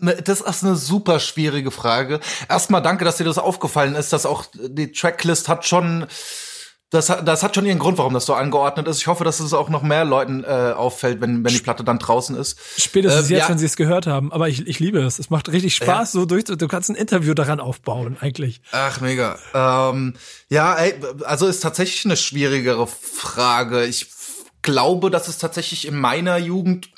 Ne, das ist eine super schwierige Frage. Erstmal danke, dass dir das aufgefallen ist, dass auch die Tracklist hat schon das, hat, das hat schon ihren Grund, warum das so angeordnet ist. Ich hoffe, dass es auch noch mehr Leuten äh, auffällt, wenn, wenn die Platte dann draußen ist. Spätestens äh, jetzt, ja. wenn sie es gehört haben. Aber ich, ich liebe es. Es macht richtig Spaß, ja. so durch. Du kannst ein Interview daran aufbauen, eigentlich. Ach, mega. Ähm, ja, ey, also ist tatsächlich eine schwierigere Frage. Ich glaube, dass es tatsächlich in meiner Jugend,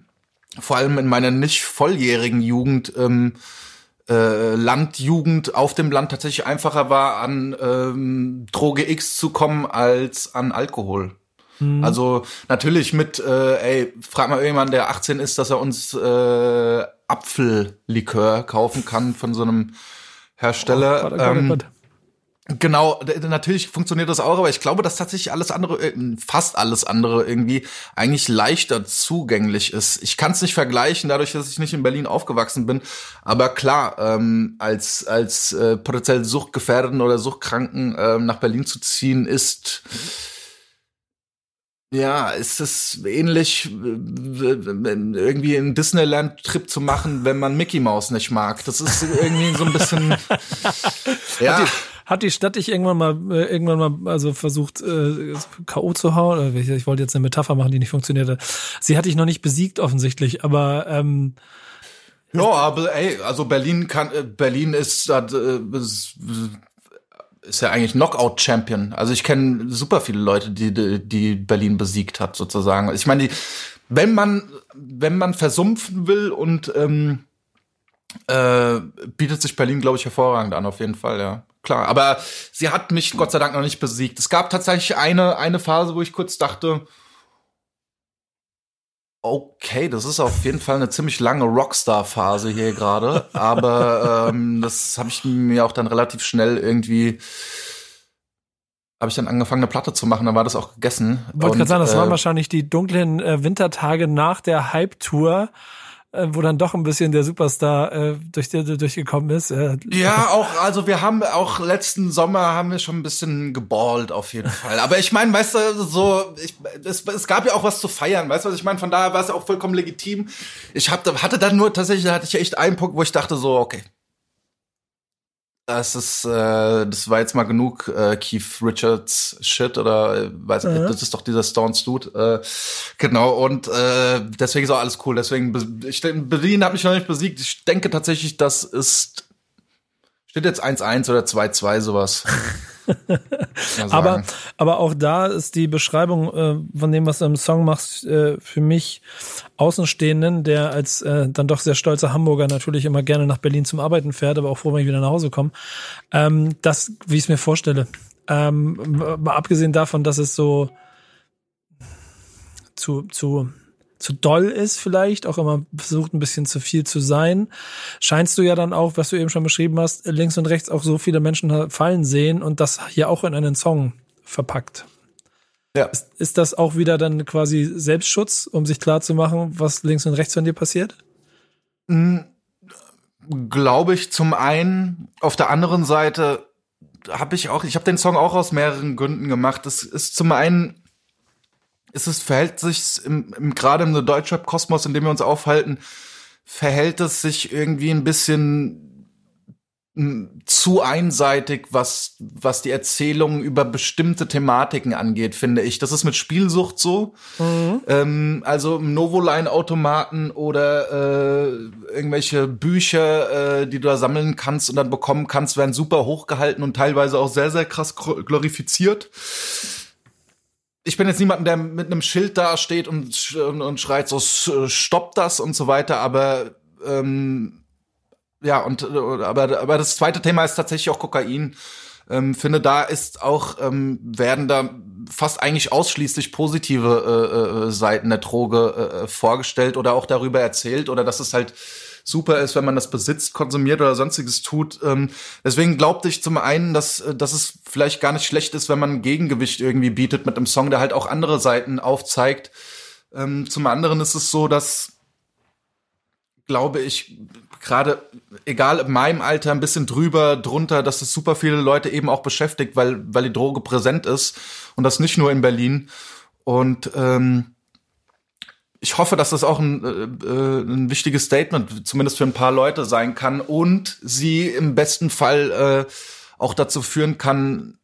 vor allem in meiner nicht volljährigen Jugend, ähm, äh, Landjugend auf dem Land tatsächlich einfacher war, an ähm, Droge X zu kommen als an Alkohol. Mhm. Also natürlich mit, äh, ey, frag mal irgendjemand, der 18 ist, dass er uns äh, Apfellikör kaufen kann von so einem Hersteller. Oh, Gott, oh Gott, oh ähm, Gott. Genau, natürlich funktioniert das auch, aber ich glaube, dass tatsächlich alles andere, äh, fast alles andere irgendwie eigentlich leichter zugänglich ist. Ich kann es nicht vergleichen, dadurch, dass ich nicht in Berlin aufgewachsen bin. Aber klar, ähm, als als äh, potenziell Suchtgefährdeten oder Suchtkranken äh, nach Berlin zu ziehen, ist ja, ist es ähnlich irgendwie einen Disneyland-Trip zu machen, wenn man Mickey Mouse nicht mag. Das ist irgendwie so ein bisschen ja hat die Stadt dich irgendwann mal äh, irgendwann mal also versucht äh, KO zu hauen? Ich, ich wollte jetzt eine Metapher machen, die nicht funktionierte. Sie hat dich noch nicht besiegt offensichtlich, aber ähm, ja, aber ey, also Berlin kann äh, Berlin ist, äh, ist, ist ja eigentlich Knockout Champion. Also ich kenne super viele Leute, die die Berlin besiegt hat sozusagen. Ich meine, wenn man wenn man versumpfen will und ähm, äh, bietet sich Berlin, glaube ich, hervorragend an, auf jeden Fall, ja klar. Aber sie hat mich Gott sei Dank noch nicht besiegt. Es gab tatsächlich eine, eine Phase, wo ich kurz dachte, okay, das ist auf jeden Fall eine ziemlich lange Rockstar-Phase hier gerade. Aber ähm, das habe ich mir auch dann relativ schnell irgendwie habe ich dann angefangen, eine Platte zu machen, dann war das auch gegessen. Wollte gerade sagen, das äh, waren wahrscheinlich die dunklen äh, Wintertage nach der Hype-Tour äh, wo dann doch ein bisschen der Superstar äh, durch, durchgekommen ist. Äh. Ja, auch, also wir haben auch letzten Sommer haben wir schon ein bisschen geballt auf jeden Fall. Aber ich meine, weißt du, so, ich, es, es gab ja auch was zu feiern, weißt du, was ich meine? Von daher war es ja auch vollkommen legitim. Ich hab, hatte dann nur tatsächlich, hatte ich echt einen Punkt, wo ich dachte so, okay, das ist, äh, das war jetzt mal genug äh, Keith Richards Shit oder äh, weiß ich, mhm. das ist doch dieser Stones Dude. Äh, genau, und äh, deswegen ist auch alles cool. Deswegen, ich Berlin hat mich noch nicht besiegt. Ich denke tatsächlich, das ist steht jetzt 1-1 oder 2-2, sowas. aber, aber auch da ist die Beschreibung äh, von dem, was du im Song machst, äh, für mich Außenstehenden, der als äh, dann doch sehr stolzer Hamburger natürlich immer gerne nach Berlin zum Arbeiten fährt, aber auch froh, wenn ich wieder nach Hause komme. Ähm, das, wie ich es mir vorstelle. Ähm, mal abgesehen davon, dass es so zu, zu zu doll ist vielleicht, auch immer versucht ein bisschen zu viel zu sein, scheinst du ja dann auch, was du eben schon beschrieben hast, links und rechts auch so viele Menschen fallen sehen und das hier auch in einen Song verpackt. Ja. Ist, ist das auch wieder dann quasi Selbstschutz, um sich klar zu machen, was links und rechts von dir passiert? Mhm. Glaube ich zum einen. Auf der anderen Seite habe ich auch, ich habe den Song auch aus mehreren Gründen gemacht. Es ist zum einen ist es, verhält sich im, im, gerade im Deutschrap-Kosmos, in dem wir uns aufhalten, verhält es sich irgendwie ein bisschen hm, zu einseitig, was, was die Erzählung über bestimmte Thematiken angeht, finde ich. Das ist mit Spielsucht so. Mhm. Ähm, also Novoline-Automaten oder äh, irgendwelche Bücher, äh, die du da sammeln kannst und dann bekommen kannst, werden super hochgehalten und teilweise auch sehr, sehr krass glorifiziert ich bin jetzt niemand, der mit einem Schild da steht und, und, schreit so, stopp das und so weiter, aber ähm, ja, und aber, aber das zweite Thema ist tatsächlich auch Kokain. Ähm, finde, da ist auch, ähm, werden da fast eigentlich ausschließlich positive äh, äh, Seiten der Droge äh, vorgestellt oder auch darüber erzählt oder dass es halt super ist, wenn man das besitzt, konsumiert oder sonstiges tut. Ähm, deswegen glaubte ich zum einen, dass, äh, dass es vielleicht gar nicht schlecht ist, wenn man ein Gegengewicht irgendwie bietet mit einem Song, der halt auch andere Seiten aufzeigt. Ähm, zum anderen ist es so, dass glaube ich, gerade egal in meinem Alter ein bisschen drüber, drunter, dass es super viele Leute eben auch beschäftigt, weil, weil die Droge präsent ist und das nicht nur in Berlin. Und ähm, ich hoffe, dass das auch ein, äh, äh, ein wichtiges Statement zumindest für ein paar Leute sein kann und sie im besten Fall äh, auch dazu führen kann,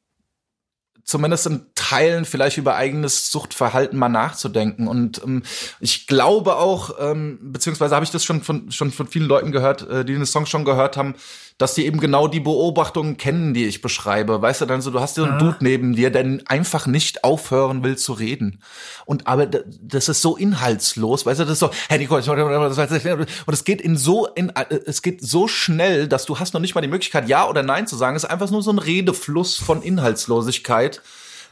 zumindest in Teilen vielleicht über eigenes Suchtverhalten mal nachzudenken. Und ähm, ich glaube auch, ähm, beziehungsweise habe ich das schon von, schon von vielen Leuten gehört, äh, die den Song schon gehört haben, dass die eben genau die Beobachtungen kennen, die ich beschreibe. Weißt du, dann so, du hast so einen Dude neben dir, der einfach nicht aufhören will zu reden. Und aber das ist so inhaltslos, weißt du, das ist so, hey Nicole, und es geht in so, in, äh, es geht so schnell, dass du hast noch nicht mal die Möglichkeit, ja oder nein zu sagen. Es ist einfach nur so ein Redefluss von Inhaltslosigkeit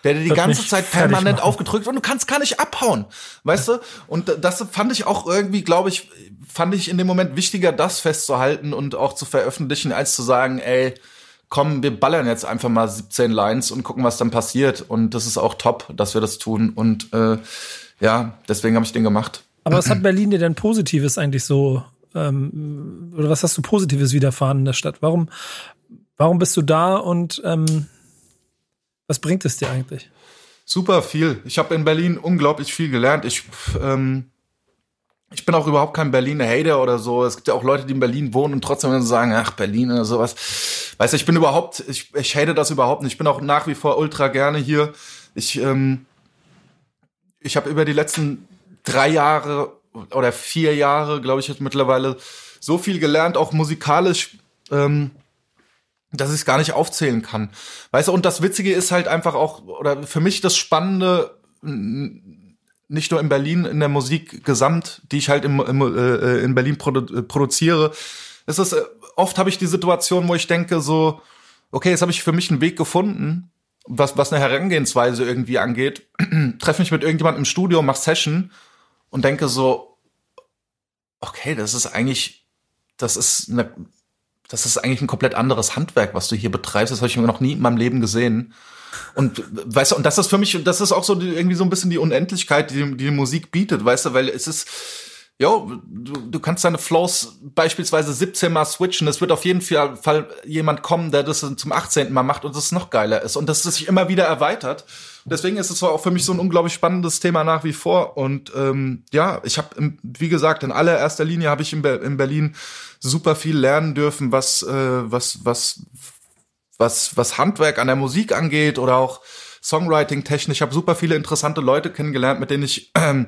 der dir die ganze Zeit permanent machen. aufgedrückt und du kannst gar nicht abhauen, weißt du? Und das fand ich auch irgendwie, glaube ich, fand ich in dem Moment wichtiger, das festzuhalten und auch zu veröffentlichen, als zu sagen, ey, komm, wir ballern jetzt einfach mal 17 Lines und gucken, was dann passiert. Und das ist auch top, dass wir das tun. Und äh, ja, deswegen habe ich den gemacht. Aber was hat Berlin dir denn Positives eigentlich so, ähm, oder was hast du Positives widerfahren in der Stadt? Warum, warum bist du da und ähm, was bringt es dir eigentlich? Super viel. Ich habe in Berlin unglaublich viel gelernt. Ich, ähm, ich bin auch überhaupt kein Berliner Hater oder so. Es gibt ja auch Leute, die in Berlin wohnen und trotzdem sagen, ach, Berlin oder sowas. Weißt du, ich bin überhaupt, ich, ich hate das überhaupt nicht. Ich bin auch nach wie vor ultra gerne hier. Ich, ähm, ich habe über die letzten drei Jahre oder vier Jahre, glaube ich, jetzt mittlerweile so viel gelernt, auch musikalisch. Ähm, dass ich es gar nicht aufzählen kann. Weißt du, und das Witzige ist halt einfach auch, oder für mich das Spannende, nicht nur in Berlin, in der Musik gesamt, die ich halt im, im, äh, in Berlin produ äh, produziere, ist es, äh, oft habe ich die Situation, wo ich denke so, okay, jetzt habe ich für mich einen Weg gefunden, was, was eine Herangehensweise irgendwie angeht, treffe mich mit irgendjemandem im Studio, mach Session und denke so, okay, das ist eigentlich, das ist eine das ist eigentlich ein komplett anderes Handwerk, was du hier betreibst. Das habe ich noch nie in meinem Leben gesehen. Und weißt du, und das ist für mich, das ist auch so die, irgendwie so ein bisschen die Unendlichkeit, die, die Musik bietet, weißt du, weil es ist, jo, du, du kannst deine Flows beispielsweise 17 Mal switchen. Es wird auf jeden Fall jemand kommen, der das zum 18. Mal macht und das noch geiler ist und dass es sich immer wieder erweitert. Deswegen ist es auch für mich so ein unglaublich spannendes Thema nach wie vor. Und ähm, ja, ich habe, wie gesagt, in allererster Linie habe ich in, Be in, Berlin super viel lernen dürfen, was, äh, was, was, was, was Handwerk an der Musik angeht oder auch Songwriting technisch. Ich habe super viele interessante Leute kennengelernt, mit denen ich äh,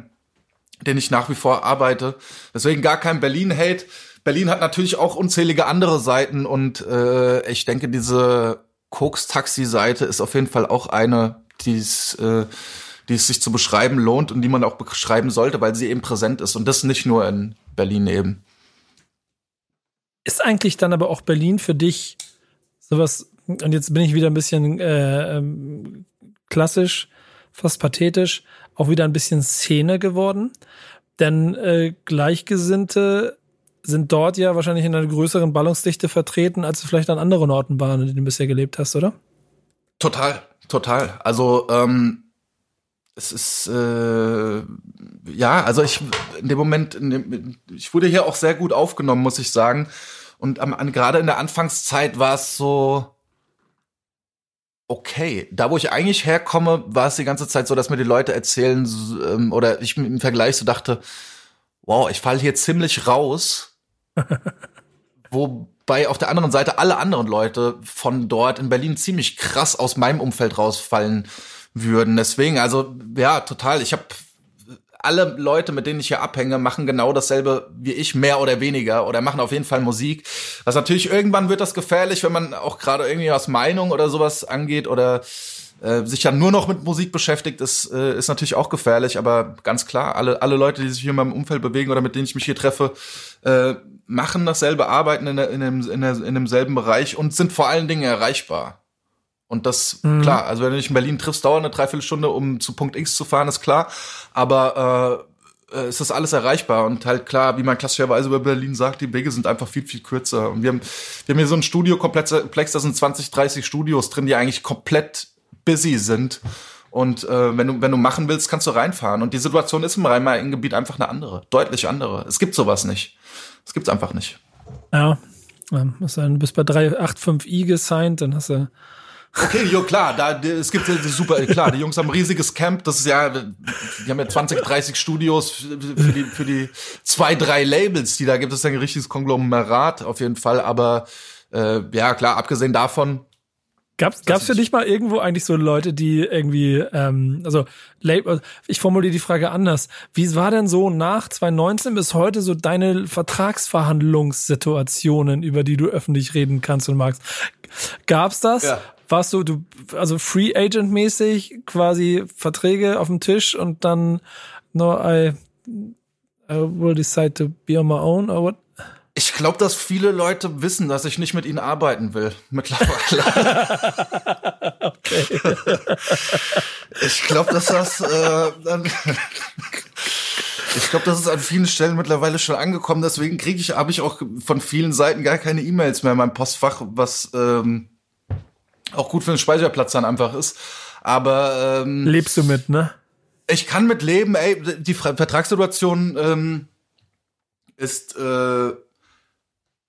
den ich nach wie vor arbeite. Deswegen gar kein Berlin-Hate. Berlin hat natürlich auch unzählige andere Seiten und äh, ich denke, diese Koks-Taxi-Seite ist auf jeden Fall auch eine, die es, äh, die es sich zu beschreiben lohnt und die man auch beschreiben sollte, weil sie eben präsent ist und das nicht nur in Berlin eben. Ist eigentlich dann aber auch Berlin für dich sowas, und jetzt bin ich wieder ein bisschen äh, ähm, klassisch, fast pathetisch, auch wieder ein bisschen Szene geworden. Denn äh, Gleichgesinnte sind dort ja wahrscheinlich in einer größeren Ballungsdichte vertreten, als du vielleicht an anderen Orten waren, in denen du bisher gelebt hast, oder? Total, total. Also ähm, es ist äh, ja, also ich in dem Moment, in dem, ich wurde hier auch sehr gut aufgenommen, muss ich sagen. Und am, gerade in der Anfangszeit war es so, okay. Da, wo ich eigentlich herkomme, war es die ganze Zeit so, dass mir die Leute erzählen ähm, oder ich im Vergleich so dachte, wow, ich falle hier ziemlich raus. Wobei auf der anderen Seite alle anderen Leute von dort in Berlin ziemlich krass aus meinem Umfeld rausfallen würden. Deswegen, also ja, total. Ich habe alle Leute, mit denen ich hier abhänge, machen genau dasselbe wie ich, mehr oder weniger, oder machen auf jeden Fall Musik. Was natürlich irgendwann wird das gefährlich, wenn man auch gerade irgendwie was Meinung oder sowas angeht oder äh, sich ja nur noch mit Musik beschäftigt, ist, äh, ist natürlich auch gefährlich, aber ganz klar, alle, alle Leute, die sich hier in meinem Umfeld bewegen oder mit denen ich mich hier treffe, äh, machen dasselbe, arbeiten in, der, in, dem, in, der, in demselben Bereich und sind vor allen Dingen erreichbar. Und das, mhm. klar, also wenn du dich in Berlin triffst, dauert eine Dreiviertelstunde, um zu Punkt X zu fahren, ist klar. Aber äh, äh, es ist alles erreichbar. Und halt klar, wie man klassischerweise über Berlin sagt, die Wege sind einfach viel, viel kürzer. Und wir haben, wir haben hier so ein Studiokomplex, da sind 20, 30 Studios drin, die eigentlich komplett busy sind. Und äh, wenn du wenn du machen willst, kannst du reinfahren. Und die Situation ist im Rhein-Main-Gebiet einfach eine andere, deutlich andere. Es gibt sowas nicht. Es gibt's einfach nicht. Ja, du bist bei 385i gesigned, dann hast du Okay, jo, klar, da, es gibt super, klar, die Jungs haben ein riesiges Camp, das ist ja, die haben ja 20, 30 Studios für die, für die zwei, drei Labels, die da gibt es ja ein richtiges Konglomerat auf jeden Fall, aber äh, ja, klar, abgesehen davon, Gab's, gab's für dich mal irgendwo eigentlich so Leute, die irgendwie, ähm, also ich formuliere die Frage anders. Wie war denn so nach 2019 bis heute so deine Vertragsverhandlungssituationen, über die du öffentlich reden kannst und magst? Gab's das? Ja warst du, du, also Free Agent mäßig quasi Verträge auf dem Tisch und dann no, I, I will decide to be on my own or what? Ich glaube, dass viele Leute wissen, dass ich nicht mit ihnen arbeiten will. Mittlerweile. okay. ich glaube, dass das äh, dann ich glaube, das ist an vielen Stellen mittlerweile schon angekommen. Deswegen kriege ich, habe ich auch von vielen Seiten gar keine E-Mails mehr in meinem Postfach, was ähm, auch gut für den Speicherplatz dann einfach ist. Aber ähm, lebst du mit, ne? Ich kann mit leben, ey, die Vertragssituation ähm, ist äh,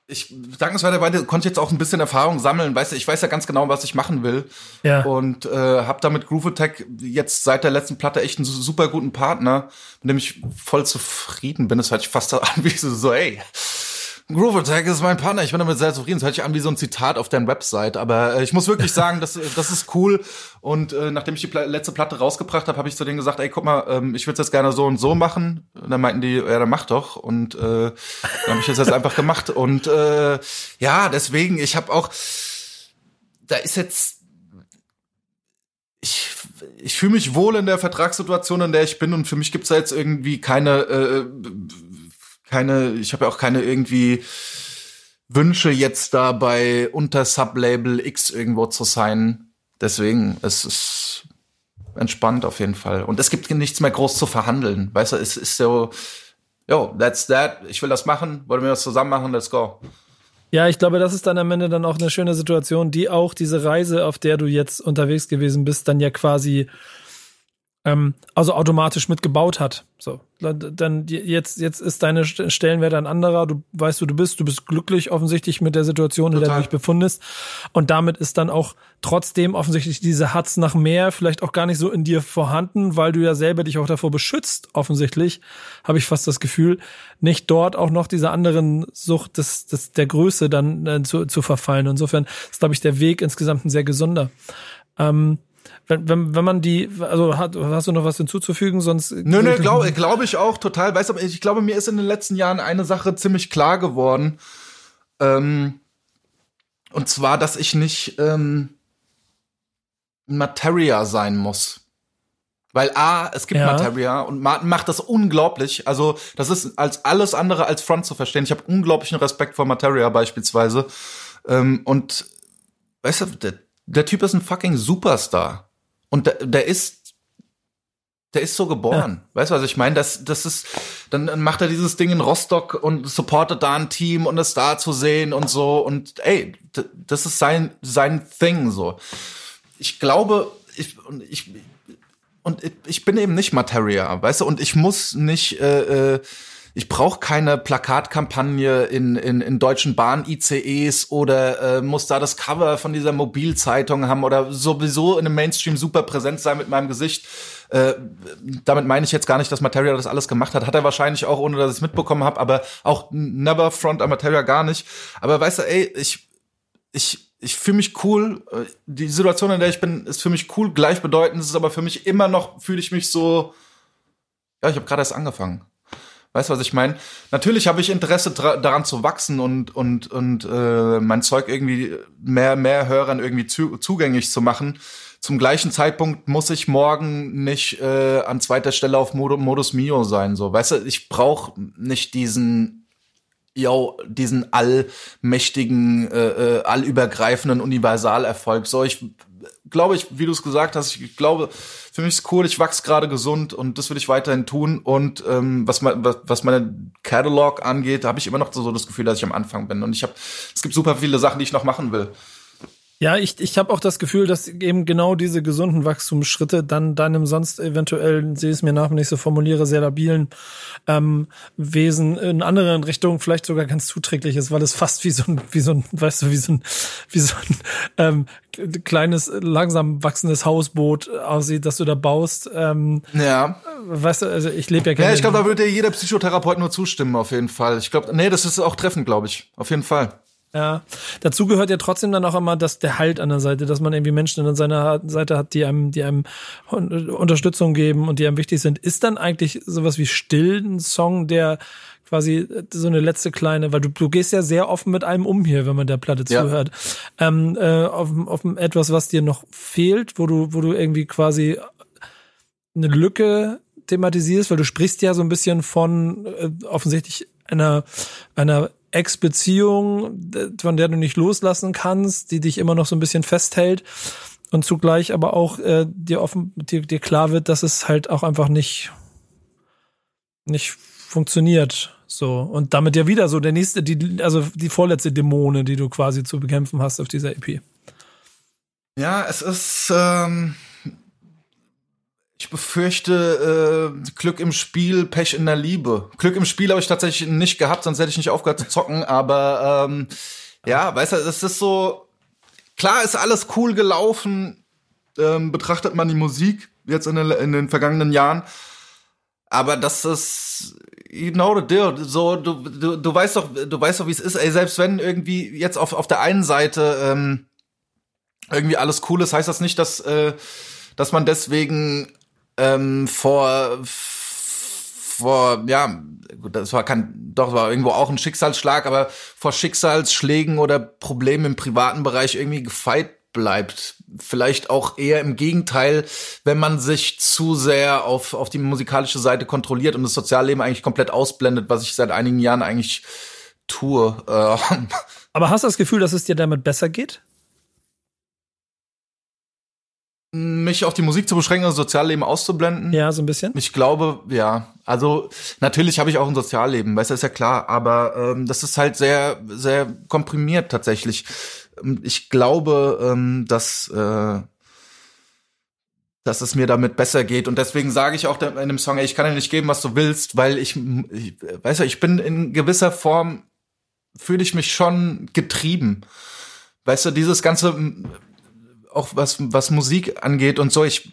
ich dankenswerterweise konnte ich jetzt auch ein bisschen Erfahrung sammeln. Weißt du, ich weiß ja ganz genau, was ich machen will. Ja. Und äh, habe damit Groove Attack jetzt seit der letzten Platte echt einen super guten Partner, mit dem ich voll zufrieden bin. Das hört sich fast an wie so, ey, Groove Attack ist mein Partner. Ich bin damit sehr zufrieden. Das hört sich an wie so ein Zitat auf deren Website. Aber äh, ich muss wirklich sagen, das, das ist cool. Und äh, nachdem ich die Pla letzte Platte rausgebracht habe, habe ich zu denen gesagt, ey, guck mal, ähm, ich würde jetzt gerne so und so machen. Und dann meinten die, ja, dann mach doch. Und äh, dann habe ich das jetzt einfach gemacht. Und äh, ja, deswegen, ich habe auch, da ist jetzt ich, ich fühle mich wohl in der Vertragssituation, in der ich bin und für mich gibt's da jetzt irgendwie keine äh, keine, ich habe ja auch keine irgendwie Wünsche jetzt da bei unter Sublabel X irgendwo zu sein. Deswegen, es ist entspannt auf jeden Fall. Und es gibt nichts mehr groß zu verhandeln. Weißt du, es ist so, yo, that's that. Ich will das machen. Wollen wir das zusammen machen? Let's go. Ja, ich glaube, das ist dann am Ende dann auch eine schöne Situation, die auch diese Reise, auf der du jetzt unterwegs gewesen bist, dann ja quasi ähm, also automatisch mitgebaut hat. So, dann jetzt jetzt ist deine Stellenwert ein anderer. Du weißt, wo du bist. Du bist glücklich offensichtlich mit der Situation, Total. in der du dich befindest. Und damit ist dann auch trotzdem offensichtlich diese Hatz nach mehr vielleicht auch gar nicht so in dir vorhanden, weil du ja selber dich auch davor beschützt. Offensichtlich habe ich fast das Gefühl, nicht dort auch noch dieser anderen Sucht des, des der Größe dann äh, zu, zu verfallen. Insofern ist glaube ich der Weg insgesamt ein sehr gesunder. Ähm, wenn, wenn, wenn man die, also hat, hast du noch was hinzuzufügen, sonst. Nö, nö, glaube glaub ich auch total. Weißt du, ich glaube, mir ist in den letzten Jahren eine Sache ziemlich klar geworden. Ähm, und zwar, dass ich nicht ähm, Materia sein muss. Weil A, es gibt ja. Materia und Martin macht das unglaublich. Also, das ist als alles andere als Front zu verstehen. Ich habe unglaublichen Respekt vor Materia beispielsweise. Ähm, und weißt du, der, der Typ ist ein fucking Superstar. Und der, der ist, der ist so geboren. Ja. Weißt du, was ich meine? Das, das ist, dann macht er dieses Ding in Rostock und supportet da ein Team und ist da zu sehen und so. Und ey, das ist sein, sein Thing so. Ich glaube, ich, und ich, und ich bin eben nicht Materia, weißt du, und ich muss nicht, äh, äh, ich brauche keine Plakatkampagne in, in, in deutschen Bahn-ICEs oder äh, muss da das Cover von dieser Mobilzeitung haben oder sowieso in einem Mainstream super präsent sein mit meinem Gesicht. Äh, damit meine ich jetzt gar nicht, dass Materia das alles gemacht hat. Hat er wahrscheinlich auch, ohne dass ich es mitbekommen habe, aber auch never front a Materia gar nicht. Aber weißt du, ey, ich, ich, ich fühle mich cool. Die Situation, in der ich bin, ist für mich cool, gleichbedeutend. Es ist aber für mich immer noch, fühle ich mich so, ja, ich habe gerade erst angefangen. Weißt du, was ich meine? Natürlich habe ich Interesse daran zu wachsen und und und äh, mein Zeug irgendwie mehr mehr Hörern irgendwie zu zugänglich zu machen. Zum gleichen Zeitpunkt muss ich morgen nicht äh, an zweiter Stelle auf Mod Modus Mio sein. So, weißt du, ich brauche nicht diesen yo, diesen allmächtigen, äh, äh, allübergreifenden Universalerfolg. So, ich glaube ich, wie du es gesagt hast, ich glaube, für mich ist cool, ich wachse gerade gesund und das will ich weiterhin tun. Und ähm, was, mein, was, was meine Catalog angeht, habe ich immer noch so das Gefühl, dass ich am Anfang bin. Und ich habe, es gibt super viele Sachen, die ich noch machen will. Ja, ich, ich habe auch das Gefühl, dass eben genau diese gesunden Wachstumsschritte dann deinem sonst eventuell, sehe es mir nach, wenn ich so formuliere, sehr labilen ähm, Wesen in anderen Richtungen vielleicht sogar ganz zuträglich ist, weil es fast wie so ein, wie so ein, weißt du, wie so ein, wie so ein ähm, kleines, langsam wachsendes Hausboot aussieht, das du da baust. Ähm, ja. Weißt du, also ich lebe ja gerne. Ja, ich glaube, da würde jeder Psychotherapeut nur zustimmen, auf jeden Fall. Ich glaube, nee, das ist auch treffend, glaube ich. Auf jeden Fall. Ja, dazu gehört ja trotzdem dann auch immer, dass der Halt an der Seite, dass man irgendwie Menschen an seiner Seite hat, die einem, die einem Unterstützung geben und die einem wichtig sind. Ist dann eigentlich sowas wie still ein Song, der quasi so eine letzte kleine, weil du, du gehst ja sehr offen mit einem um hier, wenn man der Platte ja. zuhört. Ähm, äh, auf, auf etwas, was dir noch fehlt, wo du, wo du irgendwie quasi eine Lücke thematisierst, weil du sprichst ja so ein bisschen von äh, offensichtlich einer, einer Ex-Beziehung, von der du nicht loslassen kannst, die dich immer noch so ein bisschen festhält und zugleich aber auch äh, dir offen dir, dir klar wird, dass es halt auch einfach nicht nicht funktioniert so und damit ja wieder so der nächste die also die vorletzte Dämone, die du quasi zu bekämpfen hast auf dieser EP. Ja, es ist ähm ich befürchte äh, Glück im Spiel, Pech in der Liebe. Glück im Spiel habe ich tatsächlich nicht gehabt, sonst hätte ich nicht aufgehört zu zocken. Aber ähm, ja, weißt du, es ist so klar, ist alles cool gelaufen. Ähm, betrachtet man die Musik jetzt in den, in den vergangenen Jahren. Aber das ist, you know the deal. So, du, du, du weißt doch, du weißt doch, wie es ist. Ey, selbst wenn irgendwie jetzt auf, auf der einen Seite ähm, irgendwie alles cool ist, heißt das nicht, dass, äh, dass man deswegen ähm, vor vor ja das war kein doch war irgendwo auch ein Schicksalsschlag, aber vor Schicksalsschlägen oder Problemen im privaten Bereich irgendwie gefeit bleibt. Vielleicht auch eher im Gegenteil, wenn man sich zu sehr auf, auf die musikalische Seite kontrolliert und das Sozialleben eigentlich komplett ausblendet, was ich seit einigen Jahren eigentlich tue. Äh, aber hast du das Gefühl, dass es dir damit besser geht? Mich auf die Musik zu beschränken und das Sozialleben auszublenden. Ja, so ein bisschen. Ich glaube, ja. Also natürlich habe ich auch ein Sozialleben, weißt du, ist ja klar. Aber ähm, das ist halt sehr, sehr komprimiert tatsächlich. Ich glaube, ähm, dass äh, dass es mir damit besser geht. Und deswegen sage ich auch in dem Song, ey, ich kann dir nicht geben, was du willst, weil ich, ich weiß ja, ich bin in gewisser Form, fühle ich mich schon getrieben. Weißt du, dieses ganze, auch was, was Musik angeht und so, ich,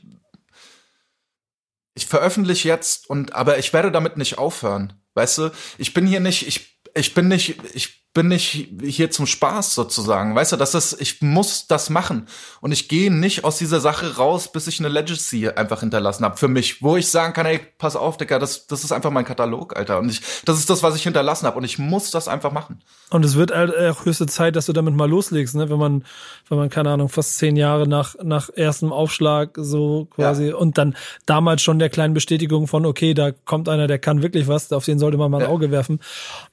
ich veröffentliche jetzt und, aber ich werde damit nicht aufhören. Weißt du, ich bin hier nicht, ich, ich bin nicht, ich bin nicht hier zum Spaß sozusagen. Weißt du, das ist, ich muss das machen. Und ich gehe nicht aus dieser Sache raus, bis ich eine Legacy einfach hinterlassen habe für mich, wo ich sagen kann, ey, pass auf, Dicker, das, das ist einfach mein Katalog, Alter. Und ich, das ist das, was ich hinterlassen habe. Und ich muss das einfach machen. Und es wird halt auch höchste Zeit, dass du damit mal loslegst, ne? Wenn man, wenn man, keine Ahnung, fast zehn Jahre nach, nach erstem Aufschlag so quasi ja. und dann damals schon der kleinen Bestätigung von, okay, da kommt einer, der kann wirklich was, auf den sollte man mal ein ja. Auge werfen.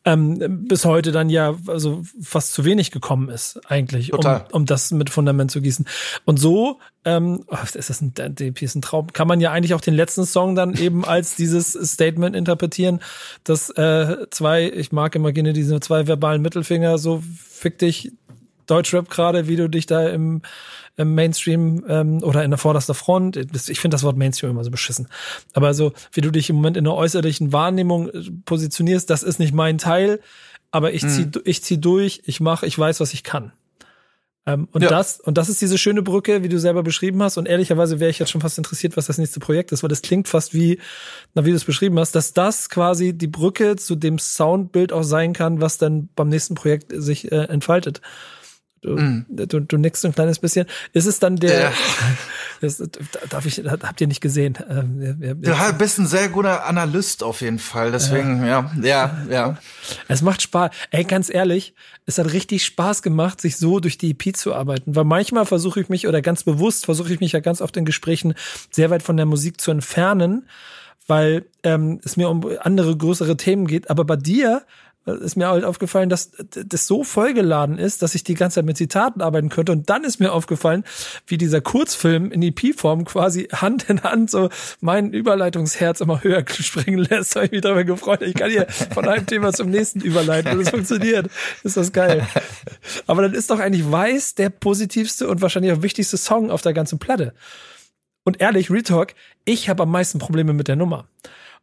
Ähm, bis heute dann ja also fast zu wenig gekommen ist, eigentlich, um, um das mit Fundament zu gießen. Und so, ähm, oh, ist das ein, DP ist ein Traum, kann man ja eigentlich auch den letzten Song dann eben als dieses Statement interpretieren, dass äh, zwei, ich mag immer gerne diese zwei verbalen Mittelfinger, so fick dich Deutschrap gerade, wie du dich da im, im Mainstream ähm, oder in der vorderster Front, ich finde das Wort Mainstream immer so beschissen, aber so, wie du dich im Moment in der äußerlichen Wahrnehmung äh, positionierst, das ist nicht mein Teil aber ich zieh, mhm. ich zieh durch, ich mache, ich weiß, was ich kann. Ähm, und ja. das, und das ist diese schöne Brücke, wie du selber beschrieben hast. Und ehrlicherweise wäre ich jetzt schon fast interessiert, was das nächste Projekt ist, weil das klingt fast wie, na, wie du es beschrieben hast, dass das quasi die Brücke zu dem Soundbild auch sein kann, was dann beim nächsten Projekt sich äh, entfaltet. Du, mm. du, du nickst ein kleines bisschen. Ist es dann der, ja. das, darf ich, habt ihr nicht gesehen? Ähm, du bist ein sehr guter Analyst auf jeden Fall, deswegen, ja, ja, ja. Es macht Spaß. Ey, ganz ehrlich, es hat richtig Spaß gemacht, sich so durch die EP zu arbeiten, weil manchmal versuche ich mich, oder ganz bewusst versuche ich mich ja ganz oft in Gesprächen sehr weit von der Musik zu entfernen, weil ähm, es mir um andere, größere Themen geht. Aber bei dir ist mir halt aufgefallen, dass das so vollgeladen ist, dass ich die ganze Zeit mit Zitaten arbeiten könnte. Und dann ist mir aufgefallen, wie dieser Kurzfilm in EP-Form quasi Hand in Hand so mein Überleitungsherz immer höher springen lässt. Da habe ich mich darüber gefreut. Ich kann hier von einem Thema zum nächsten überleiten und es funktioniert. Ist das geil. Aber dann ist doch eigentlich Weiß der positivste und wahrscheinlich auch wichtigste Song auf der ganzen Platte. Und ehrlich, Retalk, ich habe am meisten Probleme mit der Nummer.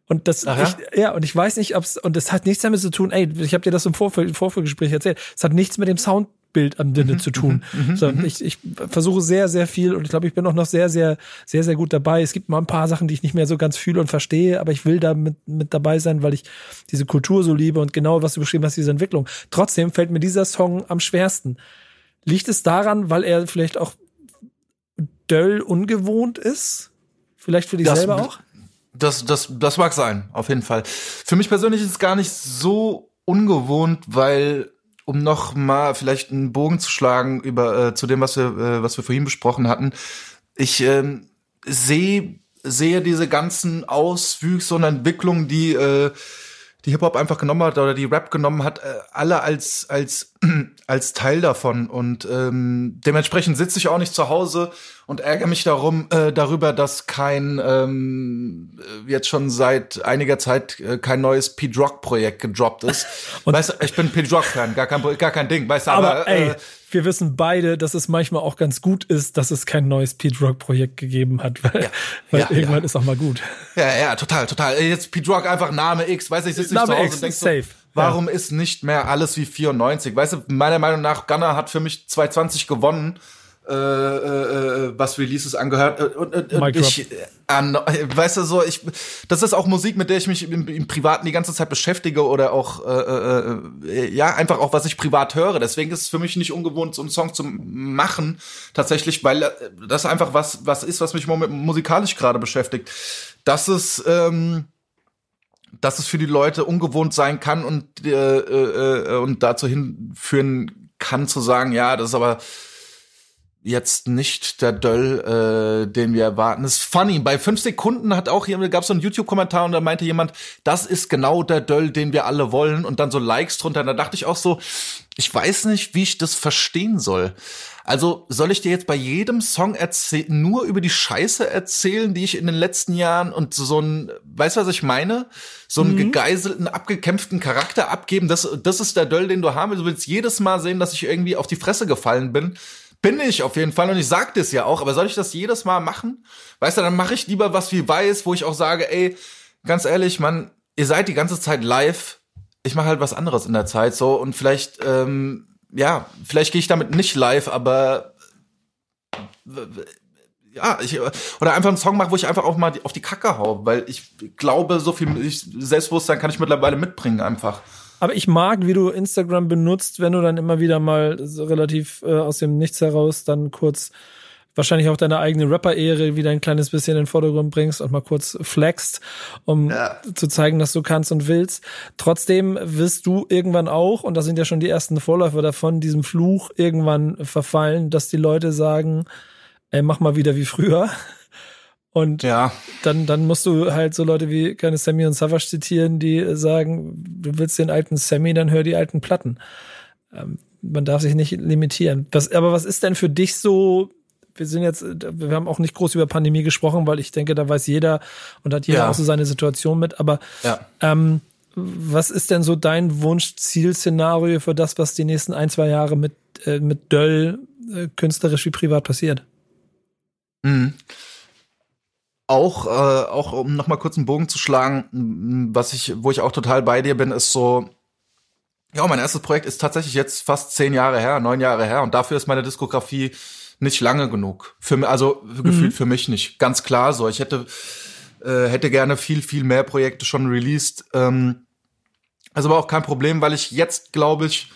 Und das, ich, ja, und ich weiß nicht, ob's, und das hat nichts damit zu tun, ey, ich habe dir das im Vorf Vorführgespräch erzählt, es hat nichts mit dem Soundbild am Dinne mhm, zu tun. Mhm, mhm so, mhm. ich, ich versuche sehr, sehr viel und ich glaube, ich bin auch noch sehr, sehr, sehr, sehr gut dabei. Es gibt mal ein paar Sachen, die ich nicht mehr so ganz fühle und verstehe, aber ich will da mit, mit dabei sein, weil ich diese Kultur so liebe und genau, was du beschrieben hast, diese Entwicklung. Trotzdem fällt mir dieser Song am schwersten. Liegt es daran, weil er vielleicht auch döll ungewohnt ist? Vielleicht für dich das, selber auch? Das, das, das mag sein, auf jeden Fall. Für mich persönlich ist es gar nicht so ungewohnt, weil um noch mal vielleicht einen Bogen zu schlagen über äh, zu dem, was wir, äh, was wir vorhin besprochen hatten, ich äh, sehe sehe diese ganzen Auswüchse und Entwicklungen, die äh, die Hip-Hop einfach genommen hat oder die Rap genommen hat, äh, alle als, als, als Teil davon. Und ähm, dementsprechend sitze ich auch nicht zu Hause und ärgere mich darum, äh, darüber, dass kein ähm, jetzt schon seit einiger Zeit äh, kein neues P-Drock-Projekt gedroppt ist. Und weißt du, ich bin P-Drock-Fan, gar kein, gar kein Ding, weißt du, aber, aber ey, äh, wir wissen beide, dass es manchmal auch ganz gut ist, dass es kein neues Pete Rock Projekt gegeben hat, weil, ja, weil ja, irgendwann ja. ist auch mal gut. Ja, ja, total, total. Jetzt Rock einfach Name X, weiß ich, sitze nicht Name zu Hause X, und denkst safe. So, warum ist nicht mehr alles wie 94? Weißt du, meiner Meinung nach, Gunner hat für mich 220 gewonnen äh, äh, äh, was Releases angehört. Äh, und, und, und ich, an, weißt du so, ich, das ist auch Musik, mit der ich mich im, im Privaten die ganze Zeit beschäftige oder auch, äh, äh, äh, ja, einfach auch, was ich privat höre. Deswegen ist es für mich nicht ungewohnt, so einen Song zu machen, tatsächlich, weil das einfach was, was ist, was mich musikalisch gerade beschäftigt. Das ist, ähm, dass es für die Leute ungewohnt sein kann und, äh, äh, und dazu hinführen kann zu sagen, ja, das ist aber jetzt nicht der Döll, äh, den wir erwarten. Das ist funny. Bei fünf Sekunden hat auch jemand, gab es so einen YouTube-Kommentar und da meinte jemand, das ist genau der Döll, den wir alle wollen und dann so Likes drunter. Und da dachte ich auch so, ich weiß nicht, wie ich das verstehen soll. Also soll ich dir jetzt bei jedem Song erzählen, nur über die Scheiße erzählen, die ich in den letzten Jahren und so ein, weißt du, was ich meine? So einen mhm. gegeiselten, abgekämpften Charakter abgeben. Das, das ist der Döll, den du haben willst. Du willst jedes Mal sehen, dass ich irgendwie auf die Fresse gefallen bin bin ich auf jeden Fall und ich sag das ja auch, aber soll ich das jedes Mal machen? Weißt du, dann mache ich lieber was wie weiß, wo ich auch sage, ey, ganz ehrlich, man, ihr seid die ganze Zeit live. Ich mache halt was anderes in der Zeit so und vielleicht, ähm, ja, vielleicht gehe ich damit nicht live, aber ja, ich, oder einfach einen Song mache, wo ich einfach auch mal auf die Kacke hau, weil ich glaube, so viel Selbstbewusstsein kann ich mittlerweile mitbringen einfach. Aber ich mag, wie du Instagram benutzt, wenn du dann immer wieder mal so relativ äh, aus dem Nichts heraus dann kurz wahrscheinlich auch deine eigene Rapper-Ehre wieder ein kleines bisschen in den Vordergrund bringst und mal kurz flexst, um ja. zu zeigen, dass du kannst und willst. Trotzdem wirst du irgendwann auch, und da sind ja schon die ersten Vorläufer davon, diesem Fluch irgendwann verfallen, dass die Leute sagen, ey, mach mal wieder wie früher. Und ja. dann, dann musst du halt so Leute wie keine Sammy und Savage zitieren, die sagen, du willst den alten Sammy, dann hör die alten Platten. Ähm, man darf sich nicht limitieren. Was, aber was ist denn für dich so wir sind jetzt, wir haben auch nicht groß über Pandemie gesprochen, weil ich denke, da weiß jeder und hat jeder ja. auch so seine Situation mit. Aber ja. ähm, was ist denn so dein Wunsch-Ziel-Szenario für das, was die nächsten ein, zwei Jahre mit, äh, mit Döll äh, künstlerisch wie privat passiert? Mhm. Auch, äh, auch um nochmal kurz einen Bogen zu schlagen, was ich, wo ich auch total bei dir bin, ist so, ja, mein erstes Projekt ist tatsächlich jetzt fast zehn Jahre her, neun Jahre her, und dafür ist meine Diskografie nicht lange genug. Für also mhm. gefühlt für mich nicht. Ganz klar so. Ich hätte äh, hätte gerne viel viel mehr Projekte schon released. Ähm, also aber auch kein Problem, weil ich jetzt glaube ich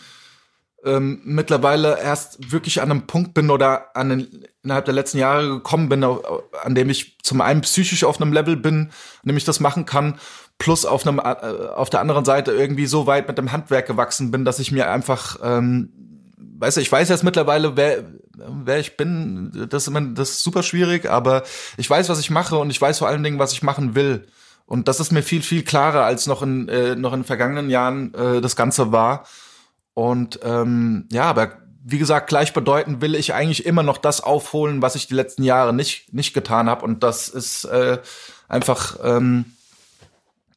ähm, mittlerweile erst wirklich an einem Punkt bin oder an den, innerhalb der letzten Jahre gekommen bin, an dem ich zum einen psychisch auf einem Level bin, an dem ich das machen kann, plus auf einem äh, auf der anderen Seite irgendwie so weit mit dem Handwerk gewachsen bin, dass ich mir einfach ähm, weißt du, ich weiß jetzt mittlerweile, wer, wer ich bin. Das ist, immer, das ist super schwierig, aber ich weiß, was ich mache und ich weiß vor allen Dingen, was ich machen will. Und das ist mir viel, viel klarer, als noch in, äh, noch in vergangenen Jahren äh, das Ganze war. Und ähm, ja, aber wie gesagt, gleichbedeutend will ich eigentlich immer noch das aufholen, was ich die letzten Jahre nicht, nicht getan habe. Und das ist äh, einfach ähm,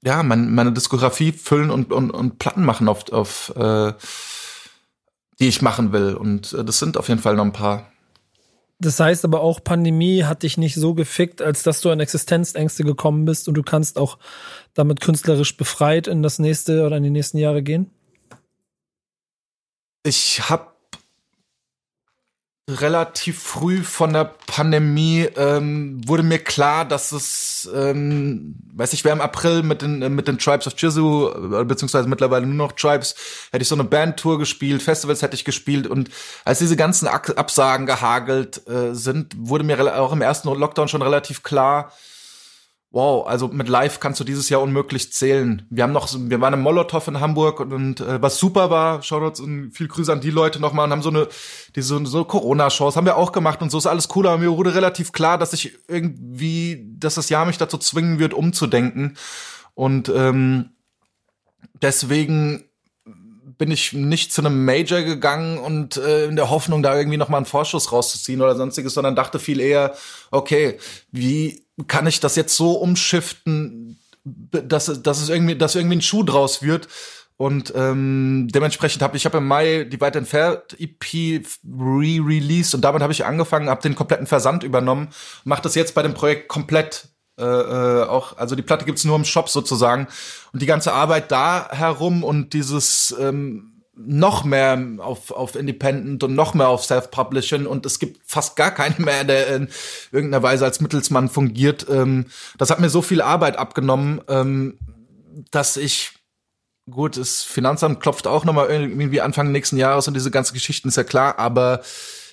ja, mein, meine Diskografie füllen und, und, und Platten machen auf, auf äh, die ich machen will. Und äh, das sind auf jeden Fall noch ein paar. Das heißt aber auch, Pandemie hat dich nicht so gefickt, als dass du an Existenzängste gekommen bist und du kannst auch damit künstlerisch befreit in das nächste oder in die nächsten Jahre gehen? ich habe relativ früh von der Pandemie ähm, wurde mir klar, dass es, ähm, weiß ich, wer im April mit den mit den Tribes of Jizu äh, beziehungsweise mittlerweile nur noch Tribes hätte ich so eine Bandtour gespielt, Festivals hätte ich gespielt und als diese ganzen Absagen gehagelt äh, sind, wurde mir auch im ersten Lockdown schon relativ klar, Wow, also mit Live kannst du dieses Jahr unmöglich zählen. Wir haben noch, wir waren im Molotow in Hamburg und, und äh, was super war, Shoutouts und viel Grüße an die Leute nochmal und haben so eine, diese so Corona-Shows haben wir auch gemacht und so ist alles cool, aber mir wurde relativ klar, dass ich irgendwie, dass das Jahr mich dazu zwingen wird, umzudenken. Und ähm, deswegen bin ich nicht zu einem Major gegangen und äh, in der Hoffnung, da irgendwie nochmal einen Vorschuss rauszuziehen oder sonstiges, sondern dachte viel eher, okay, wie kann ich das jetzt so umschiften, dass, dass es irgendwie, dass irgendwie ein Schuh draus wird. Und ähm, dementsprechend habe ich habe im Mai die weit entfernt EP re-released und damit habe ich angefangen, habe den kompletten Versand übernommen, mache das jetzt bei dem Projekt komplett äh, äh, auch, also die Platte gibt's nur im Shop sozusagen und die ganze Arbeit da herum und dieses ähm, noch mehr auf, auf Independent und noch mehr auf Self-Publishing und es gibt fast gar keinen mehr, der in irgendeiner Weise als Mittelsmann fungiert. Ähm, das hat mir so viel Arbeit abgenommen, ähm, dass ich gut, das Finanzamt klopft auch nochmal irgendwie Anfang nächsten Jahres und diese ganzen Geschichten ist ja klar, aber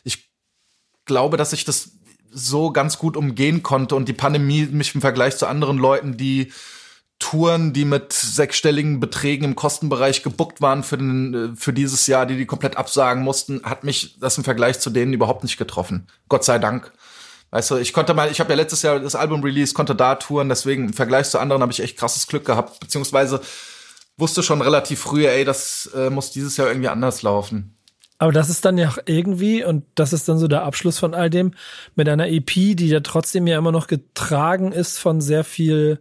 ich glaube, dass ich das so ganz gut umgehen konnte und die Pandemie mich im Vergleich zu anderen Leuten, die Touren, die mit sechsstelligen Beträgen im Kostenbereich gebuckt waren für, den, für dieses Jahr, die die komplett absagen mussten, hat mich das im Vergleich zu denen überhaupt nicht getroffen. Gott sei Dank. Weißt du, ich konnte mal, ich habe ja letztes Jahr das Album release, konnte da touren, deswegen im Vergleich zu anderen habe ich echt krasses Glück gehabt, beziehungsweise wusste schon relativ früh, ey, das äh, muss dieses Jahr irgendwie anders laufen. Aber das ist dann ja irgendwie, und das ist dann so der Abschluss von all dem, mit einer EP, die ja trotzdem ja immer noch getragen ist von sehr viel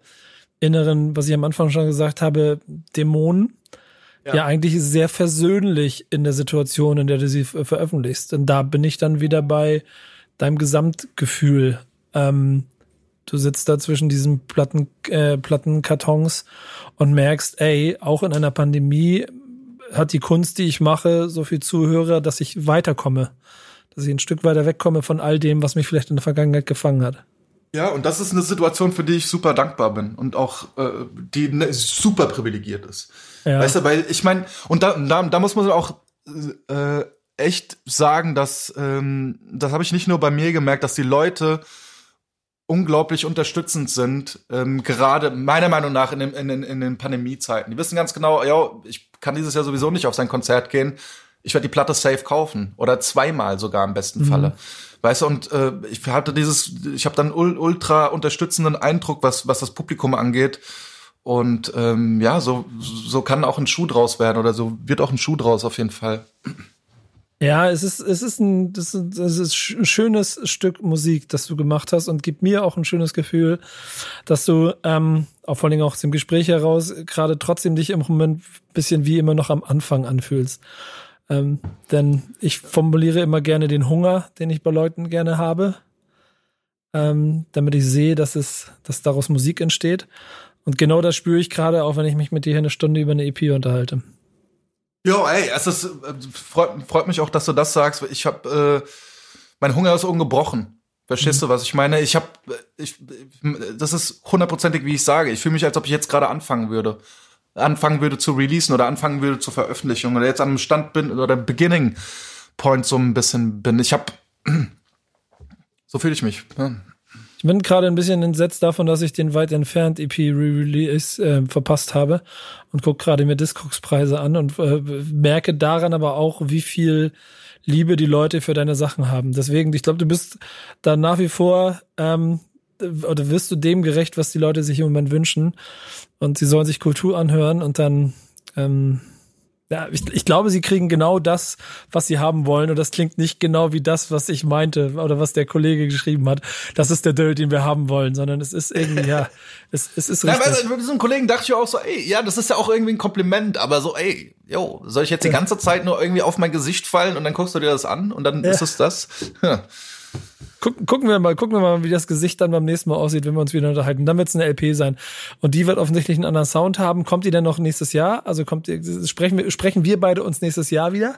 inneren, was ich am Anfang schon gesagt habe, Dämonen. ja. ja eigentlich sehr versöhnlich in der Situation, in der du sie veröffentlichst. Und da bin ich dann wieder bei deinem Gesamtgefühl. Ähm, du sitzt da zwischen diesen Platten, äh, Plattenkartons und merkst, ey, auch in einer Pandemie hat die Kunst, die ich mache, so viel Zuhörer, dass ich weiterkomme. Dass ich ein Stück weiter wegkomme von all dem, was mich vielleicht in der Vergangenheit gefangen hat. Ja, und das ist eine Situation, für die ich super dankbar bin und auch äh, die ne, super privilegiert ist. Ja. Weißt du, weil ich meine, und da, da, da muss man auch äh, echt sagen, dass ähm, das habe ich nicht nur bei mir gemerkt, dass die Leute unglaublich unterstützend sind, ähm, gerade meiner Meinung nach in den, in, den, in den Pandemiezeiten. Die wissen ganz genau, ja, ich kann dieses Jahr sowieso nicht auf sein Konzert gehen. Ich werde die Platte safe kaufen oder zweimal sogar im besten mhm. Falle. Weißt du, und äh, ich hatte dieses, ich habe dann ultra unterstützenden Eindruck, was, was das Publikum angeht. Und ähm, ja, so, so kann auch ein Schuh draus werden oder so wird auch ein Schuh draus auf jeden Fall. Ja, es ist, es ist ein, das ist, das ist ein schönes Stück Musik, das du gemacht hast und gibt mir auch ein schönes Gefühl, dass du, ähm, auch vor allem auch aus dem Gespräch heraus, gerade trotzdem dich im Moment bisschen wie immer noch am Anfang anfühlst. Ähm, denn ich formuliere immer gerne den Hunger, den ich bei Leuten gerne habe, ähm, damit ich sehe, dass es, dass daraus Musik entsteht. Und genau das spüre ich gerade, auch wenn ich mich mit dir eine Stunde über eine EP unterhalte. Jo, ey, es ist, äh, freut, freut mich auch, dass du das sagst. Ich habe, äh, mein Hunger ist ungebrochen. Verstehst mhm. du, was ich meine? Ich habe, ich, das ist hundertprozentig, wie ich sage. Ich fühle mich, als ob ich jetzt gerade anfangen würde anfangen würde zu releasen oder anfangen würde zur Veröffentlichung oder jetzt am Stand bin oder Beginning Point so ein bisschen bin. Ich habe so fühle ich mich. Ja. Bin gerade ein bisschen entsetzt davon, dass ich den weit entfernt EP Re-Release äh, verpasst habe und gucke gerade mir Discogs-Preise an und äh, merke daran aber auch, wie viel Liebe die Leute für deine Sachen haben. Deswegen, ich glaube, du bist da nach wie vor ähm, oder wirst du dem gerecht, was die Leute sich im Moment wünschen. Und sie sollen sich Kultur anhören und dann, ähm, ja, ich, ich glaube, sie kriegen genau das, was sie haben wollen. Und das klingt nicht genau wie das, was ich meinte oder was der Kollege geschrieben hat. Das ist der Dirt, den wir haben wollen, sondern es ist irgendwie, ja, es, es ist richtig. Ja, bei diesem Kollegen dachte ich auch so, ey, ja, das ist ja auch irgendwie ein Kompliment, aber so, ey, yo, soll ich jetzt die ganze Zeit nur irgendwie auf mein Gesicht fallen und dann guckst du dir das an und dann ja. ist es das? Ja. Gucken, gucken wir mal, gucken wir mal, wie das Gesicht dann beim nächsten Mal aussieht, wenn wir uns wieder unterhalten. Dann wird es eine LP sein. Und die wird offensichtlich einen anderen Sound haben. Kommt die denn noch nächstes Jahr? Also kommt die, sprechen wir, sprechen wir beide uns nächstes Jahr wieder?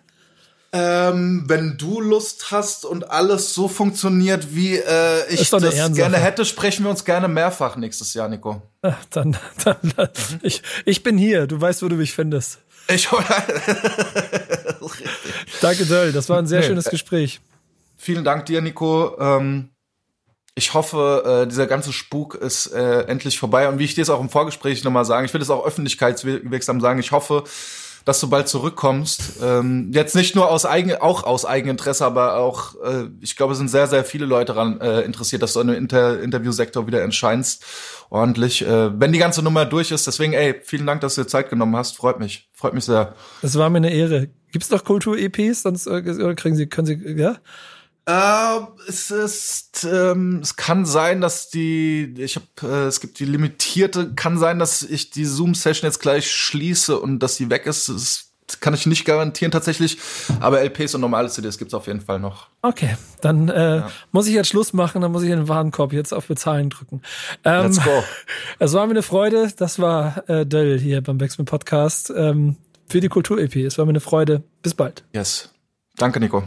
Ähm, wenn du Lust hast und alles so funktioniert, wie äh, ich das gerne hätte, sprechen wir uns gerne mehrfach nächstes Jahr, Nico. Ach, dann, dann, dann mhm. ich, ich bin hier. Du weißt, wo du mich findest. Ich Danke, Döll. Das war ein sehr nee. schönes Gespräch. Vielen Dank dir, Nico. Ähm, ich hoffe, äh, dieser ganze Spuk ist äh, endlich vorbei. Und wie ich dir es auch im Vorgespräch nochmal sagen, ich will es auch öffentlichkeitswirksam sagen, ich hoffe, dass du bald zurückkommst. Ähm, jetzt nicht nur aus eigen, auch aus Eigeninteresse, aber auch, äh, ich glaube, es sind sehr, sehr viele Leute daran äh, interessiert, dass du in Inter Interviewsektor wieder entscheinst. Ordentlich. Äh, wenn die ganze Nummer durch ist, deswegen, ey, vielen Dank, dass du dir Zeit genommen hast. Freut mich. Freut mich sehr. Es war mir eine Ehre. Gibt's doch Kultur-EPs? Sonst äh, kriegen sie, können sie, ja? Äh, es ist, ähm, es kann sein, dass die, ich habe, äh, es gibt die limitierte, kann sein, dass ich die Zoom-Session jetzt gleich schließe und dass sie weg ist. Das kann ich nicht garantieren tatsächlich, aber LPs und normale CDs gibt's auf jeden Fall noch. Okay, dann äh, ja. muss ich jetzt Schluss machen, dann muss ich in den Warenkorb jetzt auf Bezahlen drücken. Ähm, Let's go. Es war mir eine Freude, das war äh, Dell hier beim Backspin Podcast ähm, für die Kultur-EP. Es war mir eine Freude. Bis bald. Yes. Danke, Nico.